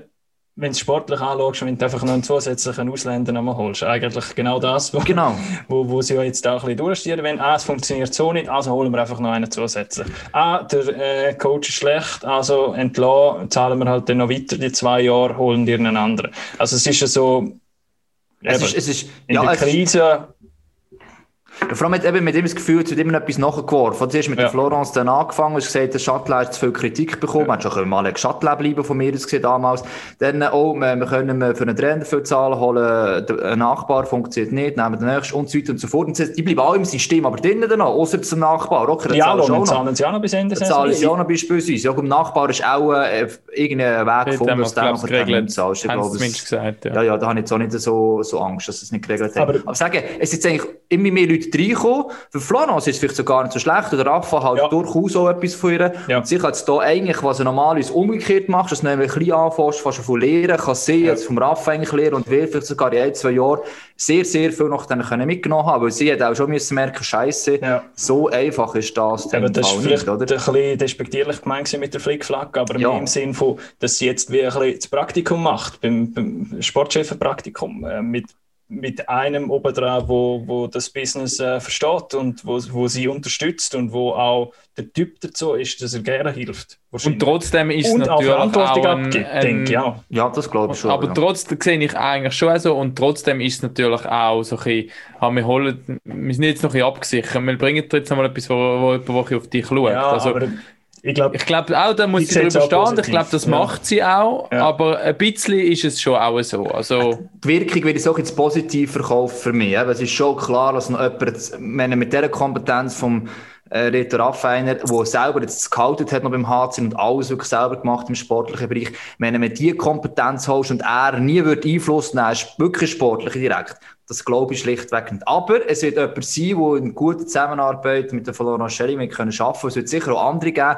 wenn du es sportlich anschaust, wenn du einfach noch einen zusätzlichen Ausländer nochmal holst. Eigentlich genau das, wo, Genau. wo, wo sie ja jetzt auch ein bisschen durchstieren. Wenn ah, es funktioniert so nicht, also holen wir einfach noch einen zusätzlich. Ah, der äh, Coach ist schlecht, also entlassen, zahlen wir halt dann noch weiter die zwei Jahre, holen dir einen anderen. Also es ist ja so, Es eben, ist, es ist, in ja, der es ist, Krise, vor allem mit, eben mit ihm das Gefühl, es wird immer noch etwas nachgeworfen. Zuerst mit Ja. der Florence dann angefangen, hast gesagt, der Schattler hat zu viel Kritik bekommen. Man hat schon mal ein Schattler bleiben von mir das gesehen damals. Dann, äh, oh, wir, wir können für einen Trainer viel zahlen, holen, ein Nachbar funktioniert nicht, nehmen den nächsten und so weiter und so fort. Und die bleiben auch im System, aber drinnen dann noch, außer zum Nachbar. Okay, ja, auch noch. zahlen sie auch noch bis Ende Dann zahlen sie Saison. auch noch beispielsweise. Ja, beim Nachbar ist auch äh, irgendein Weg gefunden, wir dass der dann nicht geregelt. zahlst. Gesagt, ja. ja, ja, da habe ich jetzt auch nicht so, so Angst, dass es nicht geregelt haben. Aber- Aber, sagen, es jetzt eigentlich immer mehr Leute reingekommen. Für Florence ist es vielleicht sogar nicht so schlecht. Oder Rafa halt Ja. durchaus auch etwas von ihr. Ja. Und sie kann jetzt da eigentlich, was du normalerweise umgekehrt machst, dass du nämlich ein bisschen anfängst, fast schon von Lehren, kann sie jetzt vom Rafa eigentlich lernen und will vielleicht sogar in ein, zwei Jahren sehr, sehr viel noch dann können mitgenommen haben. Weil sie hat auch schon müssen merken, Scheiße, Ja. so einfach ist das Aber das war vielleicht nicht, oder? ein bisschen despektierlich gemeint mit der Flickflack, aber Ja. im Sinn von, dass sie jetzt wie ein bisschen das Praktikum macht, beim, beim Sportchefenpraktikum, äh, mit, mit einem obendrauf, wo, wo das Business äh, versteht und wo, wo sie unterstützt und wo auch der Typ dazu ist, dass er gerne hilft. Und trotzdem ist es und auch natürlich Verantwortung auch ein, abgibt, ein, denke ich auch. Ja, das glaube ich schon. aber ja. trotzdem sehe ich eigentlich schon so und trotzdem ist es natürlich auch so ein bisschen, ah, wir, holen, wir sind jetzt noch ein bisschen abgesichert, wir bringen dir jetzt einmal etwas, wo, wo jemand auf dich schaut. Ja, also, aber ich glaube, ich glaube auch, da muss Ich sie drüber auch stehen, ich glaube, das ja. macht sie auch, Ja. aber ein bisschen ist es schon auch so. Also, die Wirkung würde ich so jetzt positiv verkaufen für mich. Es ist schon klar, dass noch jemand, er mit dieser Kompetenz vom äh, Reto Raffiner, der selber jetzt gehalten hat noch beim HC und alles wirklich selber gemacht im sportlichen Bereich, wenn er mit diese Kompetenz holst und er nie wird Einfluss nehmen, ist wirklich sportlich direkt. Das glaube ich schlichtweg nicht. Aber es wird jemand sein, der in guter Zusammenarbeit mit der Florence Schelling arbeiten können. Es wird sicher auch andere geben.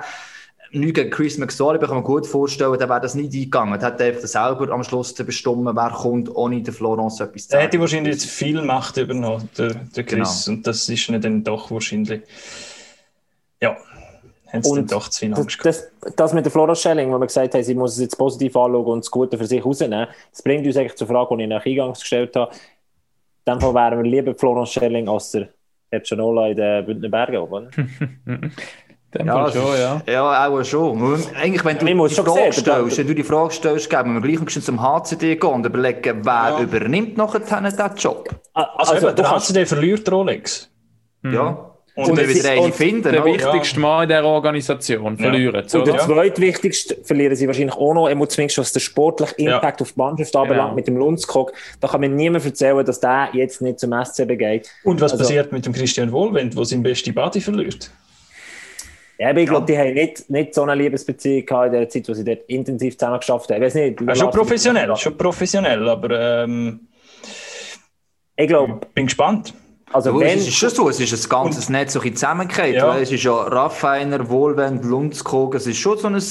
nicht gegen Chris McSorley, aber ich kann mir gut vorstellen, der wäre das nicht eingegangen. Der hat einfach selber am Schluss zu bestimmen, wer kommt, ohne der Florence etwas zu sagen. Er hätte wahrscheinlich jetzt viel Macht übernommen, der, der Chris, genau. und das ist nicht dann doch wahrscheinlich, ja, haben sie dann doch zu viel Angst das, das, das mit der Florence Schelling, wo wir gesagt haben, sie muss es jetzt positiv anschauen und das Gute für sich rausnehmen, das bringt uns eigentlich zur Frage, die ich nach Eingangs gestellt habe. In dem Fall wären wir lieber Florence Schelling als der Epsonola in den Bündner Bergen, oder? ja, schon, ja. Ja, auch schon. Eigentlich, wenn du die Frage stellst, wenn du die Frage stellst, geben wir gleich ein zum HCD gehen und überlegen, wer ja. übernimmt nachher diesen Job. Also, also der HCD verliert Rolex. Mhm. Ja. Und, und wir wieder eine finden. Der wichtigste ja. Mann in dieser Organisation verlieren. Ja. Und der zweitwichtigste verlieren sie wahrscheinlich auch noch, zumindest was der sportliche Impact ja. auf die Mannschaft anbelangt, mit dem Lundskog. Da kann mir niemand erzählen, dass der jetzt nicht zum SCB geht. Und was also, passiert mit dem Christian Wohlwend, der seinen besten Body verliert? Ja, aber ich glaube, die haben nicht, nicht so eine Liebesbeziehung gehabt in der Zeit, wo sie dort intensiv zusammen geschafft haben. Ich weiß nicht. Ja, schon professionell, schon professionell, aber ähm, ich glaube. Bin gespannt. Also wenn, es ist schon so, es ist ein ganzes und, Netz so zusammengekehrt. Ja. Es ist ja Raffiner, Wohlwend, Lundskog, es ist schon so ein,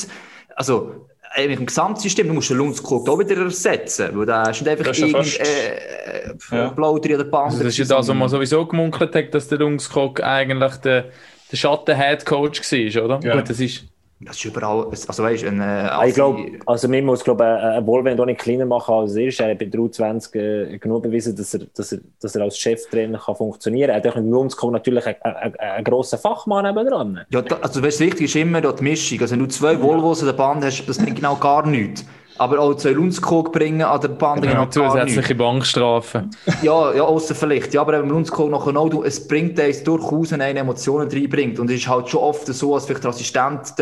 also im Gesamtsystem, du musst den Lundskog da wieder ersetzen, weil da ist nicht einfach irgendein äh, äh, ja. Plaudri oder Band. Also das ist ja das, was man sowieso gemunkelt hat, dass der Lundskog eigentlich der der Schatten-Head-Coach war, oder? Ja. Gut, das ist... Das ist überall, also weißt ein, äh, ich glaube, also man muss glaube ein Wohlwend auch nicht kleiner machen als er ist. Er hat bei 23 äh, genug bewiesen, dass er, dass er, dass er als Cheftrainer kann funktionieren. kann. Er hat auch in Lundskog natürlich einen, einen, einen grossen Fachmann dran. Ja, da, also weißt, wichtig ist immer die Mischung. Also wenn du zwei Volvos in der Band hast, das bringt genau gar nichts aber auch zwei Lundskog bringen an der Band. Genau, zusätzliche Bankstrafen. Ja, ja, außer vielleicht. Ja, aber wenn Lundskog noch genau, du, es bringt es durchaus eine Emotionen reinbringt. Und es ist halt schon oft so, dass vielleicht der Assistent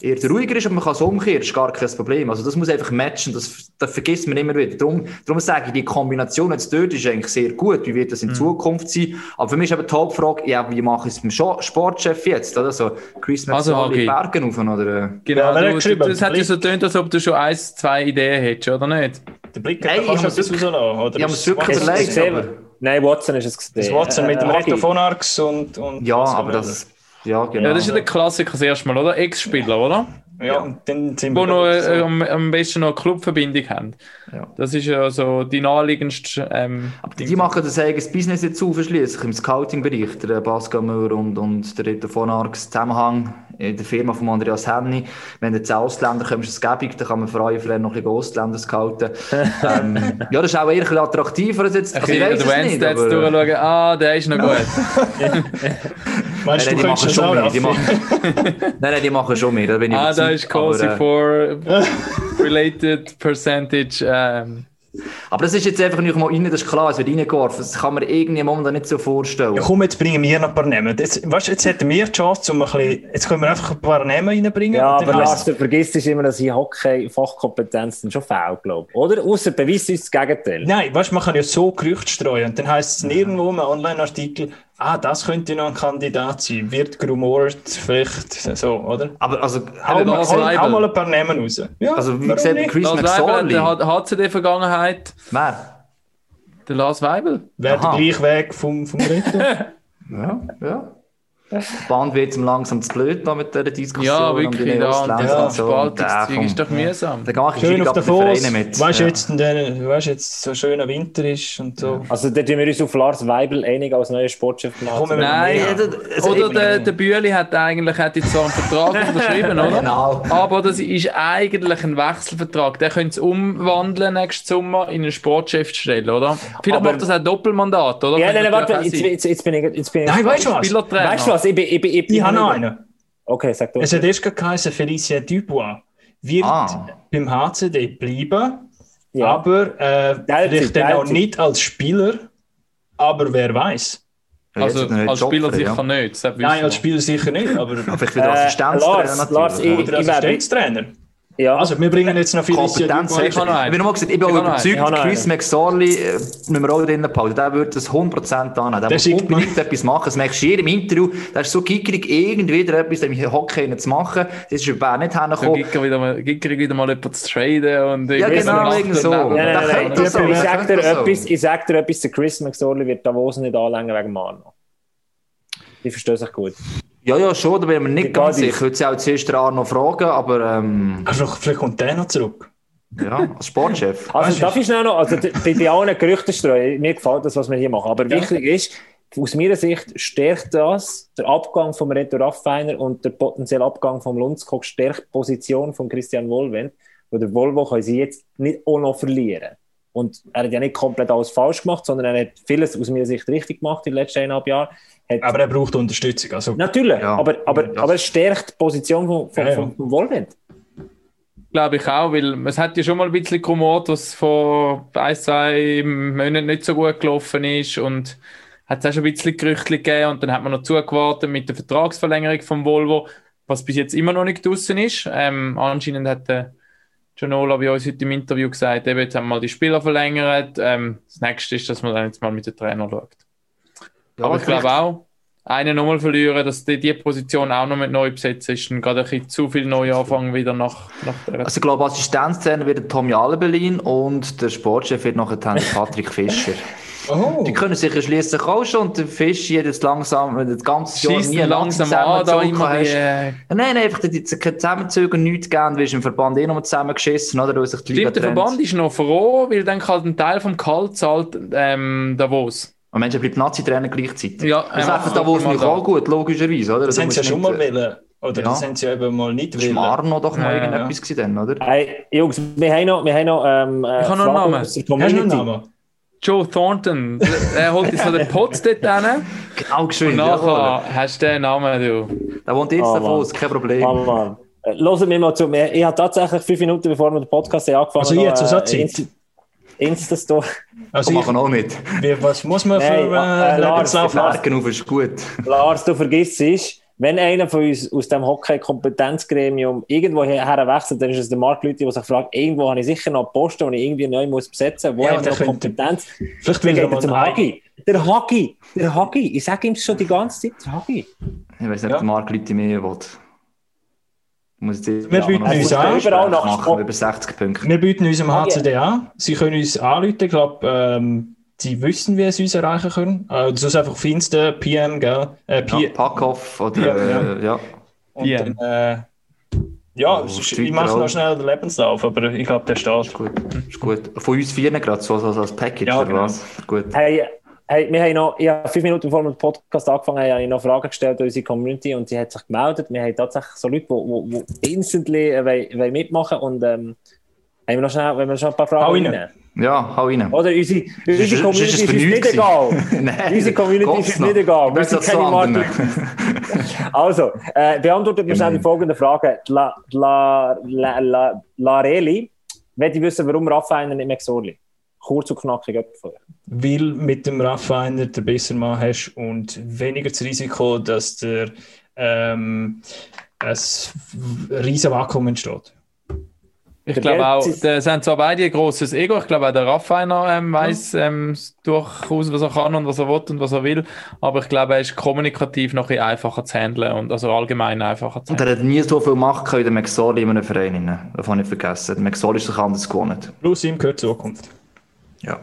eher ruhiger ist, aber man kann es umkehren, das ist gar kein Problem. Also das muss einfach matchen, das, das vergisst man immer wieder. Darum, darum sage ich, die Kombination jetzt dort ist eigentlich sehr gut. Wie wird das in mhm. Zukunft sein? Aber für mich ist eben die Hauptfrage, ja, wie mache ich es mit dem Sportchef jetzt? Oder? So, Chris also, okay. Bergen auf, oder? Genau, ja, du, das hat ja so getönt, als ob du schon ein, zwei Idee hättest, oder nicht? Der Blick hey, kannst du etwas rauslassen, oder? Ich habe es wirklich überlegt, Nein, Watson ist es gesehen. Das Watson mit dem äh, Retrophonarx und, und... Ja, aber das... Ja, genau. Ja, das ist ja der Klassiker das erste Mal, oder? Ex-Spieler, oder? Ja, und dann sind Wo noch, äh, am, am, besten noch eine Clubverbindung haben. Ja. Das ist ja so die naheliegendste. Ähm, Aber die, die machen das eigenes Business jetzt zu, verschließlich im Scouting-Bereich. Der Pascal Müller und, und der Ritter von Arx Zusammenhang in der Firma von Andreas Henny. Wenn jetzt Ausländer kommen, ist es gäbig, dann kann man freuen, vielleicht noch ein bisschen Ausländer scouten. ähm, ja, das ist auch eher ein attraktiver als jetzt. Also ich weiß es nicht, aber... jetzt durchschauen, ah, der ist noch gut. Meinst nein, du, die machen schon mehr. Die machen, nein, nein, die machen schon mehr. Da bin ich ah, da ist quasi äh, for related percentage. Ähm, aber das ist jetzt einfach nicht mal rein, das ist klar, es wird reingeworfen. Das kann man irgendwie momentan nicht so vorstellen. Ja, komm, jetzt bringen wir noch ein paar Namen. Jetzt, weißt, jetzt hätten wir die Chance, um ein bisschen, jetzt können wir einfach ein paar Namen reinbringen. Ja, aber Lars, du vergisst immer, dass ich Hockey-Fachkompetenz schon fehlt, glaube ich. Oder? Außer beweist uns das Gegenteil. Nein, weißt, man kann ja so Gerüchte streuen. Und dann heisst es nirgendwo im Online-Artikel, ah, das könnte noch ein Kandidat sein, wird gerumort, vielleicht so, oder? Aber also, hau, mal, hau, hau mal ein paar Namen raus. Ja, also, wie gesagt, Chris McSorley. Der HCD-Vergangenheit. Wer? Der Lars Weibel. Wäre der gleiche Weg vom, vom Ritter. ja, ja. Die Band wird zum langsam zu blöd da mit dieser Diskussion. Ja, wirklich, da, und das ja, Spaltungszeug ist doch mühsam. Da gehe ich Schön auf der Fuß. Weißt du, ja. jetzt, weißt, jetzt so schöner Winter ist und so. Also da tun wir uns auf Lars Weibel einig als neuer Sportchef gemacht. Nein, ja. oder der, der Bühli hat eigentlich hat jetzt zwar einen Vertrag unterschrieben, oder? Genau. Aber das ist eigentlich ein Wechselvertrag. Der könnte es umwandeln nächstes Sommer in einen Sportchef zu stellen, oder? Vielleicht macht das ein Doppelmandat, oder? Ja, nein, warte, jetzt, jetzt, jetzt bin ich... Jetzt bin ich nein, weißt du was? Weißt du was? Ich, bin, ich, bin, ich, bin ich habe noch einen. Okay, sag du. Es hat erst geheißen, Felicia Dubois wird ah. beim HCD bleiben, ja. aber äh, vielleicht dann auch nicht als Spieler, aber wer weiß. Also als Spieler sicher ja. nicht. Nein, als Spieler sicher nicht, aber, aber wieder Assistenztrainer. Äh, Lars, Lars, ich, Oder Assistenztrainer. Ja. Also, wir bringen jetzt noch viele Kompetenz. Ich, ich, habe noch gesagt, ich bin auch überzeugt, Chris McSorley, äh, müssen wir auch drinnen behalten, der würde das 100% annehmen. Der, der muss unbedingt etwas machen. Das merkst du hier im Interview. Der ist so gickerig, irgendwie wieder etwas im Hockey zu machen. Das ist über nicht hergekommen. Ja, wieder mal, gickerig wieder mal jemanden zu traden. Und ja, genau, irgend so. Ja, nein, nein, nein, so. Ich sag dir etwas, ich sag dir etwas, der Chris McSorley wird Davos nicht anlängen wegen Mano. Die verstehen sich gut. Ja, ja, schon, da bin ich mir nicht ganz sicher. Ich würde sie auch zuerst noch fragen, aber... Ähm, also, vielleicht kommt der noch zurück. Ja, als Sportchef. Also, darf ich schnell noch, also bei, bei allen Gerüchten streuen, mir gefällt das, was wir hier machen, aber ja. wichtig ist, aus meiner Sicht stärkt das der Abgang vom Reto Raffiner und der potenzielle Abgang vom Lundskog stärkt die Position von Christian Wohlwend, wo der Volvo kann sie jetzt nicht auch noch verlieren. Und er hat ja nicht komplett alles falsch gemacht, sondern er hat vieles aus meiner Sicht richtig gemacht in den letzten eineinhalb Jahren. Hat aber er braucht Unterstützung. Also, Natürlich, ja, aber, aber, ja. aber es stärkt die Position von, von, ja, von, von Wohlwend. Glaube ich auch, weil es hat ja schon mal ein bisschen gemordet, was vor ein, zwei Monaten nicht so gut gelaufen ist und hat es auch schon ein bisschen Gerüchte gegeben und dann hat man noch zugewartet mit der Vertragsverlängerung vom Volvo, was bis jetzt immer noch nicht draußen ist. Ähm, anscheinend hat der Gianola bei uns heute im Interview gesagt, eben, jetzt haben wir mal die Spieler verlängert. Ähm, das nächste ist, dass man dann jetzt mal mit dem Trainer schaut. Ja, Aber ich glaube auch, einen nochmal verlieren, dass die, die Position auch noch mit neu besetzen ist, dann gerade ein bisschen zu viel neu anfangen wieder nach, nach der Also ich glaube, Assistenztrainer wird Tommy Alebelin und der Sportchef wird nachher Patrick Fischer. Oh. Die können sich schließlich auch schon und der Fisch jetzt langsam, das ganze Jahr nie langsam hast. Die, äh... Nein, nein, einfach die, die Zusammenzüge nichts geben, wirst im Verband eh noch zusammengeschissen, oder? Weil sich die Stimmt, der Verband ist noch froh, weil dann halt ein Teil vom Kalt zahlt ähm, Davos. Und Menschen bleibt Nazi-Trainer gleichzeitig. Ja, das ähm, Davos nicht auch gut, logischerweise, oder? Das, das haben sie ja schon mal wollen. Oder ja. das haben sie eben mal nicht wollen. Schmarrn noch doch mal ja, irgendetwas ja. dann, oder? Hey, Jungs, wir haben noch, wir haben noch ähm, ich habe noch einen Namen. Hast du einen Namen? Joe Thornton. Er holt jetzt so den Potz dort hin. Genau geschwind. Und nachher ja. hast du den Namen, du. Der wohnt jetzt oh, davon, kein Problem. Oh, Mann. Hören wir mal zu. Ich habe tatsächlich fünf Minuten, bevor wir den Podcast angefangen haben. Also jetzt, so Zeit? Insta-Store. Also ich, machen auch nicht. Wie, was muss man Nein, für äh, äh, Lebenslauf Lars, Lars, ist gut. Lars, du vergisst es wenn einer von uns aus dem Hockey-Kompetenzgremium irgendwo herwechselt, dann ist es der Mark Leute, der sich fragt, irgendwo habe ich sicher noch Posten, die ich irgendwie neu muss besetzen muss. Wo ja, habe ich noch Kompetenz? Vielleicht will er zum Hagi. Der Hagi, der Hagi. Ich sage ihm schon die ganze Zeit, der Hagi. Ich weiß nicht, ja. ob der Mark Leute mehr will. Muss jetzt wir bieten uns an. über 60 Punkte. Wir bieten uns im HCD an. Sie können uns anrufen, ich glaube, ähm, sie wissen, wie sie uns erreichen können. Äh, das ist einfach auf Insta, PM, gell? Äh, P ja, Packoff oder PM, ja. Äh, ja. Und PM. Dann, äh, ja, oh, ich mache noch schnell den Lebenslauf, aber ich glaube, der steht. Ist gut. Ist gut. Von uns vier gerade so, so als Package ja, oder genau. was? Gut. Hey, hey, wir haben noch, ich habe fünf Minuten vor dem Podcast angefangen, habe ich noch Fragen gestellt an unsere Community und sie hat sich gemeldet. Wir haben tatsächlich so Leute, die, die, die instantly äh, wollen, wollen mitmachen und ähm, haben wir noch schnell, wenn wir noch schnell ein paar Fragen reinnehmen? Ja, hau rein. Oder unsere, unsere Community ist, ist, nicht egal. Nein, unsere Community ist nicht egal. Wir sind keine Martin. also, äh, beantwortet mir schnell die folgende Frage. La, la, la, la, Lareli, möchte ich wissen, warum Raffiner nicht Mexorli? Kurz und knackig vorher. Weil mit dem Raffiner der besser Mann hast und weniger das Risiko, dass der ähm, ein riesen Vakuum entsteht. Ich glaube auch, da sind zwar beide ein grosses Ego. Ich glaube auch der Raffiner ähm, weiß ähm, durchaus, was er kann und was er will und was er will. Aber ich glaube, er ist kommunikativ noch ein einfacher zu handeln und also allgemein einfacher zu handeln. Und er hat nie so viel Macht wie der McSorley in einem Verein. Das habe ich vergessen. Der McSorley ist sich anders gewonnen. Plus ihm gehört Zukunft. Ja.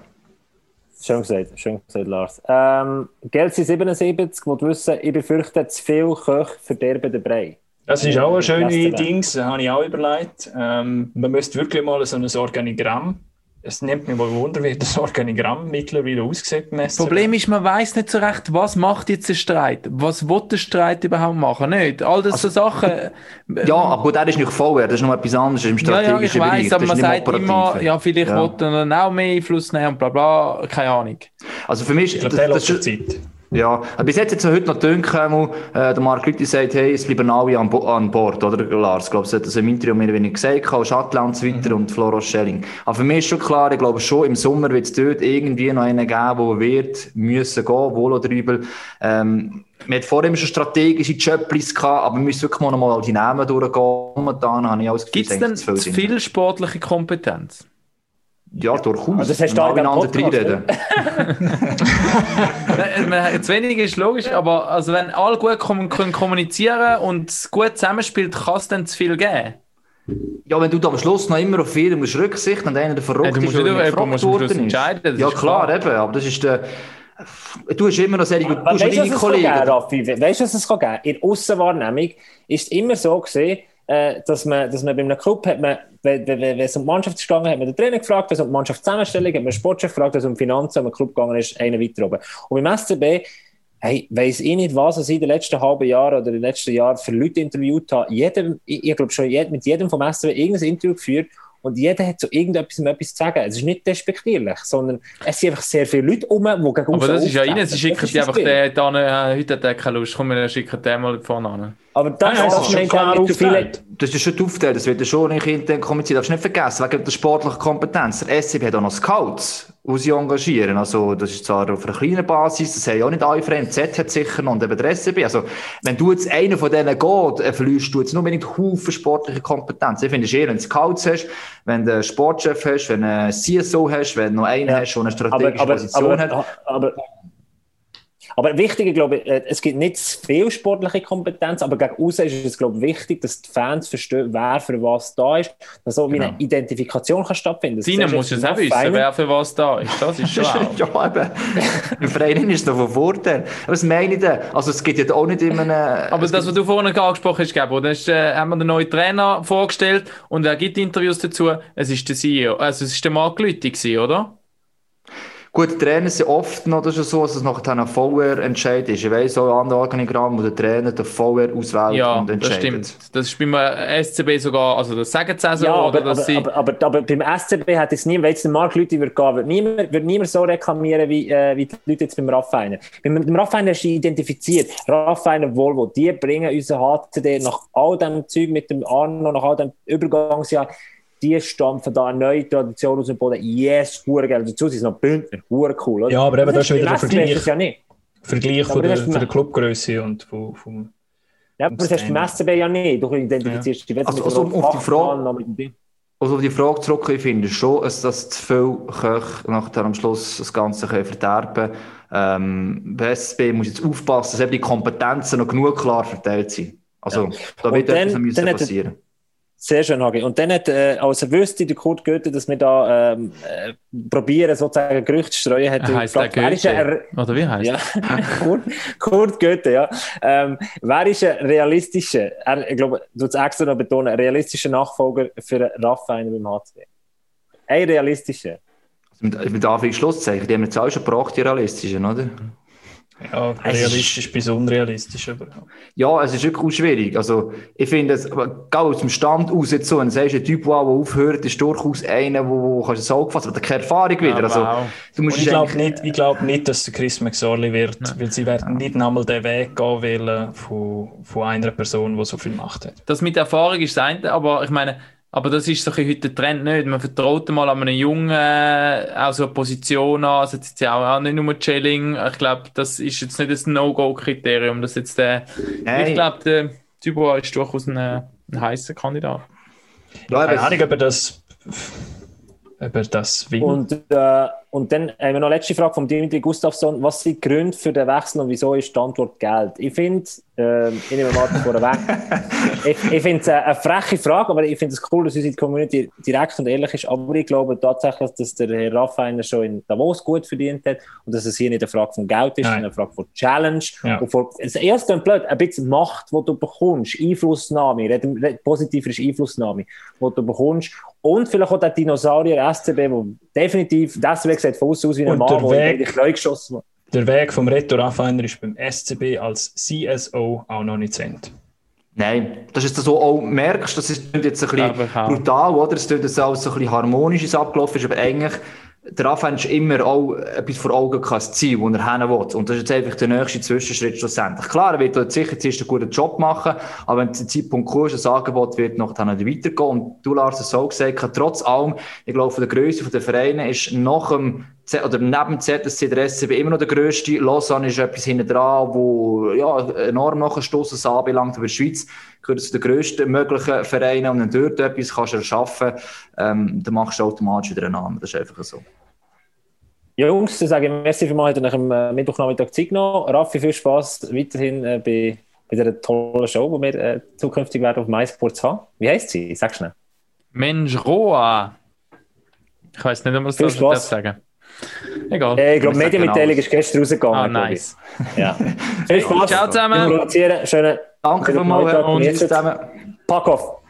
Schön gesagt, schön gesagt, Lars. Ähm, Gelsi 77, wo du wissen, ich befürchte, zu viel Köche verderben den Brei. Das ist auch ein schönes Ding, das habe ich auch überlegt. Ähm, man müsste wirklich mal so ein Organigramm es nimmt mich mal Wunder, wie das Organigramm mittlerweile aussieht. Das Problem ist, man weiß nicht so recht, was macht jetzt der Streit? Was will der Streit überhaupt machen? Nicht. All das also, so Sachen. ja, aber gut, er ist nicht vorwärts, das ist noch etwas anderes im strategischen ja, ja, ich weiss, aber man sagt immer, ja, vielleicht ja. will er dann auch mehr Einfluss nehmen und bla bla, keine Ahnung. Also für mich ist das, das, das, Zeit. Ja, bis jetzt hat es heute noch gedacht, äh, der Mark Lüthi sagt, hey, es bleiben alle an, Bo an Bord, oder Lars? Ich glaube, das hat das im Interview mehr wenig gesagt, Schattland und so weiter mhm. und Floros Schelling. Aber für mich ist schon klar, ich glaube schon, im Sommer wird es dort irgendwie noch einen geben, der wird müssen gehen, wohl oder übel. Ähm, wir hatten vorher schon strategische Jobs gehabt, aber wir müssen wirklich mal noch mal die Namen durchgehen. Momentan habe ich alles Gibt es denn zu viel sportliche Kompetenz? Ja, durchaus. Also das hast du miteinander reinreden. zu wenig ist logisch, aber also wenn alle gut können kommunizieren und gut zusammenspielt, kann es dann zu viel geben. Ja, wenn du da am Schluss noch immer auf jeden musst Rücksicht und einer der verrückt ja, ist, oder gefragt worden ist. Ja, klar, klar, eben, aber das ist der... Du hast immer noch sehr gute Kollegen. Weißt du, was es kann geben? In der Aussenwahrnehmung ist es immer so gesehen, äh, dass, man, dass man bei einem Club hat man, wenn, wenn, wenn es um die Mannschaft gegangen, hat man den Trainer gefragt, wenn es um die Mannschaftszusammenstellung, hat man den Sportchef gefragt, wenn es um Finanzen, um den Club gegangen ist, einen weiter oben. Und beim SCB hey, weiss ich nicht, was ich in den letzten halben Jahren oder in den letzten Jahren für Leute interviewt habe. Jedem, ich, ich glaube schon, mit jedem vom SCB irgendein Interview geführt und jeder hat so irgendetwas etwas zu sagen. Es ist nicht despektierlich, sondern es sind einfach sehr viele Leute um, die gegen uns Aber das ist ja ihnen, sie schicken die einfach den, äh, heute hat er keine Lust, komm, wir schicken den mal vorne an. Aber das, ja, das, das, ist klar nicht viele... das ist schon aufgeteilt, das wird ja schon nicht intern kommuniziert. Darfst nicht vergessen, wegen der sportlichen Kompetenz. Der SCB hat auch noch Scouts, die sie engagieren. Also, das ist zwar auf einer kleinen Basis, das haben ja auch nicht alle Freunde. Z hat sicher noch und eben der SCB. Also, wenn du jetzt einen von denen geht, äh, verlierst du jetzt nur unbedingt Haufen sportliche Kompetenz. Ich finde es eher, wenn du Scouts hast, wenn du einen Sportchef hast, wenn du einen CSO hast, wenn du noch einen ja. hast, der eine strategische aber, aber, Position aber, hat. Aber, aber wichtig, glaube ich, äh, es gibt nicht viel sportliche Kompetenz, aber gegen außen ist es, glaube ich, wichtig, dass die Fans verstehen, wer für was da ist, dass so genau. wie eine Identifikation kann stattfinden. Sina muss es auch wissen, wer für was da ist. Das ist schon Ja, eben. Im Verein ist es doch von Vorteil. Was meine ich denn? Also es gibt ja auch nicht immer eine... Aber das, was du vorhin angesprochen hast, Gabo, da äh, haben wir den neuen Trainer vorgestellt und er gibt Interviews dazu. Es ist der CEO, also es ist der Marc Lüthi, oder? Gut, Trainer sind oft noch das ist so, dass es nachher ein VR-Entscheid ist. Ich weiss auch andere Organigramm, wo der Trainer den VR auswählt ja, und entscheidet. Ja, das stimmt. Das ist beim SCB sogar, also das sagen sie auch so. Ja, aber, oder, aber, aber, aber, aber, beim SCB hat es niemand, wenn jetzt der Markt Leute wird gehen, wird niemand, wird niemand so reklamieren, wie, äh, wie die Leute jetzt beim Raffiner. Beim, beim Raffiner ist identifiziert. Raffiner Volvo, die bringen unseren HCD nach all dem Zeug mit dem Arno, nach all dem Übergangsjahr, die stampfen da eine neue Tradition aus dem Boden. Yes, hure geil. Dazu sind es noch Bündner, hure cool. Oder? Ja, aber eben, das ist wieder ein Vergleich. Ja nicht. Vergleich von der, von der Clubgröße und vom, vom Ja, aber das hast du beim SCB ja nicht. Du identifizierst ja. dich also, also, um auf die Frage, also auf die Frage zurück, ich finde schon, dass, dass zu viel Köche nachher am Schluss das Ganze können verderben können. Ähm, bei SCB muss jetzt aufpassen, dass eben die Kompetenzen noch genug klar verteilt sind. Also, ja. da wird etwas müssen passieren. Sehr schön, Hagi. Und dann hat, äh, als er wüsste, der Kurt Goethe, dass wir da ähm, äh, probieren, sozusagen Gerüchte zu streuen, hat er heißt gefragt, wer ist er, Oder wie heißt ja, Kurt, Kurt Goethe, ja. Ähm, wer ist ein realistischer, er, ich glaube, du hast extra noch betonen, realistischer Nachfolger für Raffaele beim HCD? Ein realistischer. Mit, mit David Schlusszeichen, die haben jetzt auch schon gebracht, die realistischen, oder? Ja, realistisch bis unrealistisch. Aber. Ja, es ist wirklich auch schwierig. Also, ich finde, es, aus dem Stand aus, jetzt so, wenn du sagst, ein Typ, der aufhört, ist durchaus einer, der kannst du Auge fassen, aber keine Erfahrung wieder. Ja, also, du musst ich glaube nicht, glaub nicht, dass der Chris McSorley wird, ja. weil sie werden nicht nochmal den Weg gehen wollen von, von einer Person, die so viel Macht hat. Das mit Erfahrung ist das eine, aber ich meine, aber das ist so heute der Trend nicht. Man vertraut mal an einem Jungen äh, auch so eine Position an. Also jetzt ja auch, nicht nur Chilling. Ich glaube, das ist jetzt nicht das No-Go-Kriterium. Das jetzt der. Ich glaube, der Dubois ist durchaus ein, ein heißer Kandidat. Ja, Keine Ahnung, ob er das, ob er das will. Und äh, und dann haben wir noch eine letzte Frage von Dimitri Gustafsson. Was sind die Gründe für den Wechsel und wieso ist die Antwort Geld? Ich finde, äh, ich nehme mal vorweg, ich, ich finde es eine, eine freche Frage, aber ich finde es cool, dass unsere Community direkt und ehrlich ist. Aber ich glaube tatsächlich, dass der Herr Raffainer schon in Davos gut verdient hat und dass es hier nicht eine Frage von Geld ist, sondern eine Frage von Challenge. Ja. Und von, das erste blöd, ein bisschen Macht, die du bekommst, Einflussnahme, positiver ist Einflussnahme, die du bekommst. Und vielleicht auch der Dinosaurier SCB, der definitiv, das sieht von außen aus wie ein Mann, der in die geschossen hat. Der Weg vom Reto Raffiner ist beim SCB als CSO auch noch nicht zu Ende. Nein, das ist so auch merkst, das ist jetzt ein bisschen brutal, oder? Es tut jetzt alles so ein bisschen harmonisch abgelaufen ist, aber eigentlich der ist immer auch etwas vor Augen gehabt, das Ziel, das er hin will. Und das ist jetzt einfach der nächste Zwischenschritt schlussendlich. Klar, er wird dort sicher zuerst einen guten Job machen, aber wenn der Zeitpunkt kommt, das Angebot wird noch dann weitergehen. Und du, Lars, hast so gesagt, trotz allem, ich glaube, von der Größe der Vereine ist nach dem oder neben ZSC der SCB immer noch der grösste. Lausanne ist etwas hinten dran, wo ja, enorm nachgestoßen ist, anbelangt. Aber die Schweiz gehört zu den grössten möglichen Vereinen. Und wenn du dort etwas kannst erschaffen ähm, dann machst du automatisch wieder einen Namen. Das ist einfach so. Jungs, dann sage ich merci für mal nach dem Mittwochnachmittag Zeit genommen. Raffi, viel Spaß weiterhin äh, bei, bei dieser tollen Show, die wir äh, zukünftig werden auf MySports haben. Wie heißt sie? Sag schnell. Mensch Roa. Ich weiß nicht, ob man das sagen Egal. Äh, ich glaube, sag Medienmitteilung ist gestern rausgegangen. Ah, nice. Ja. Viel Spaß. Ciao zusammen. Schönen Danke vielmals Nachmittag. und zusammen. Pack off.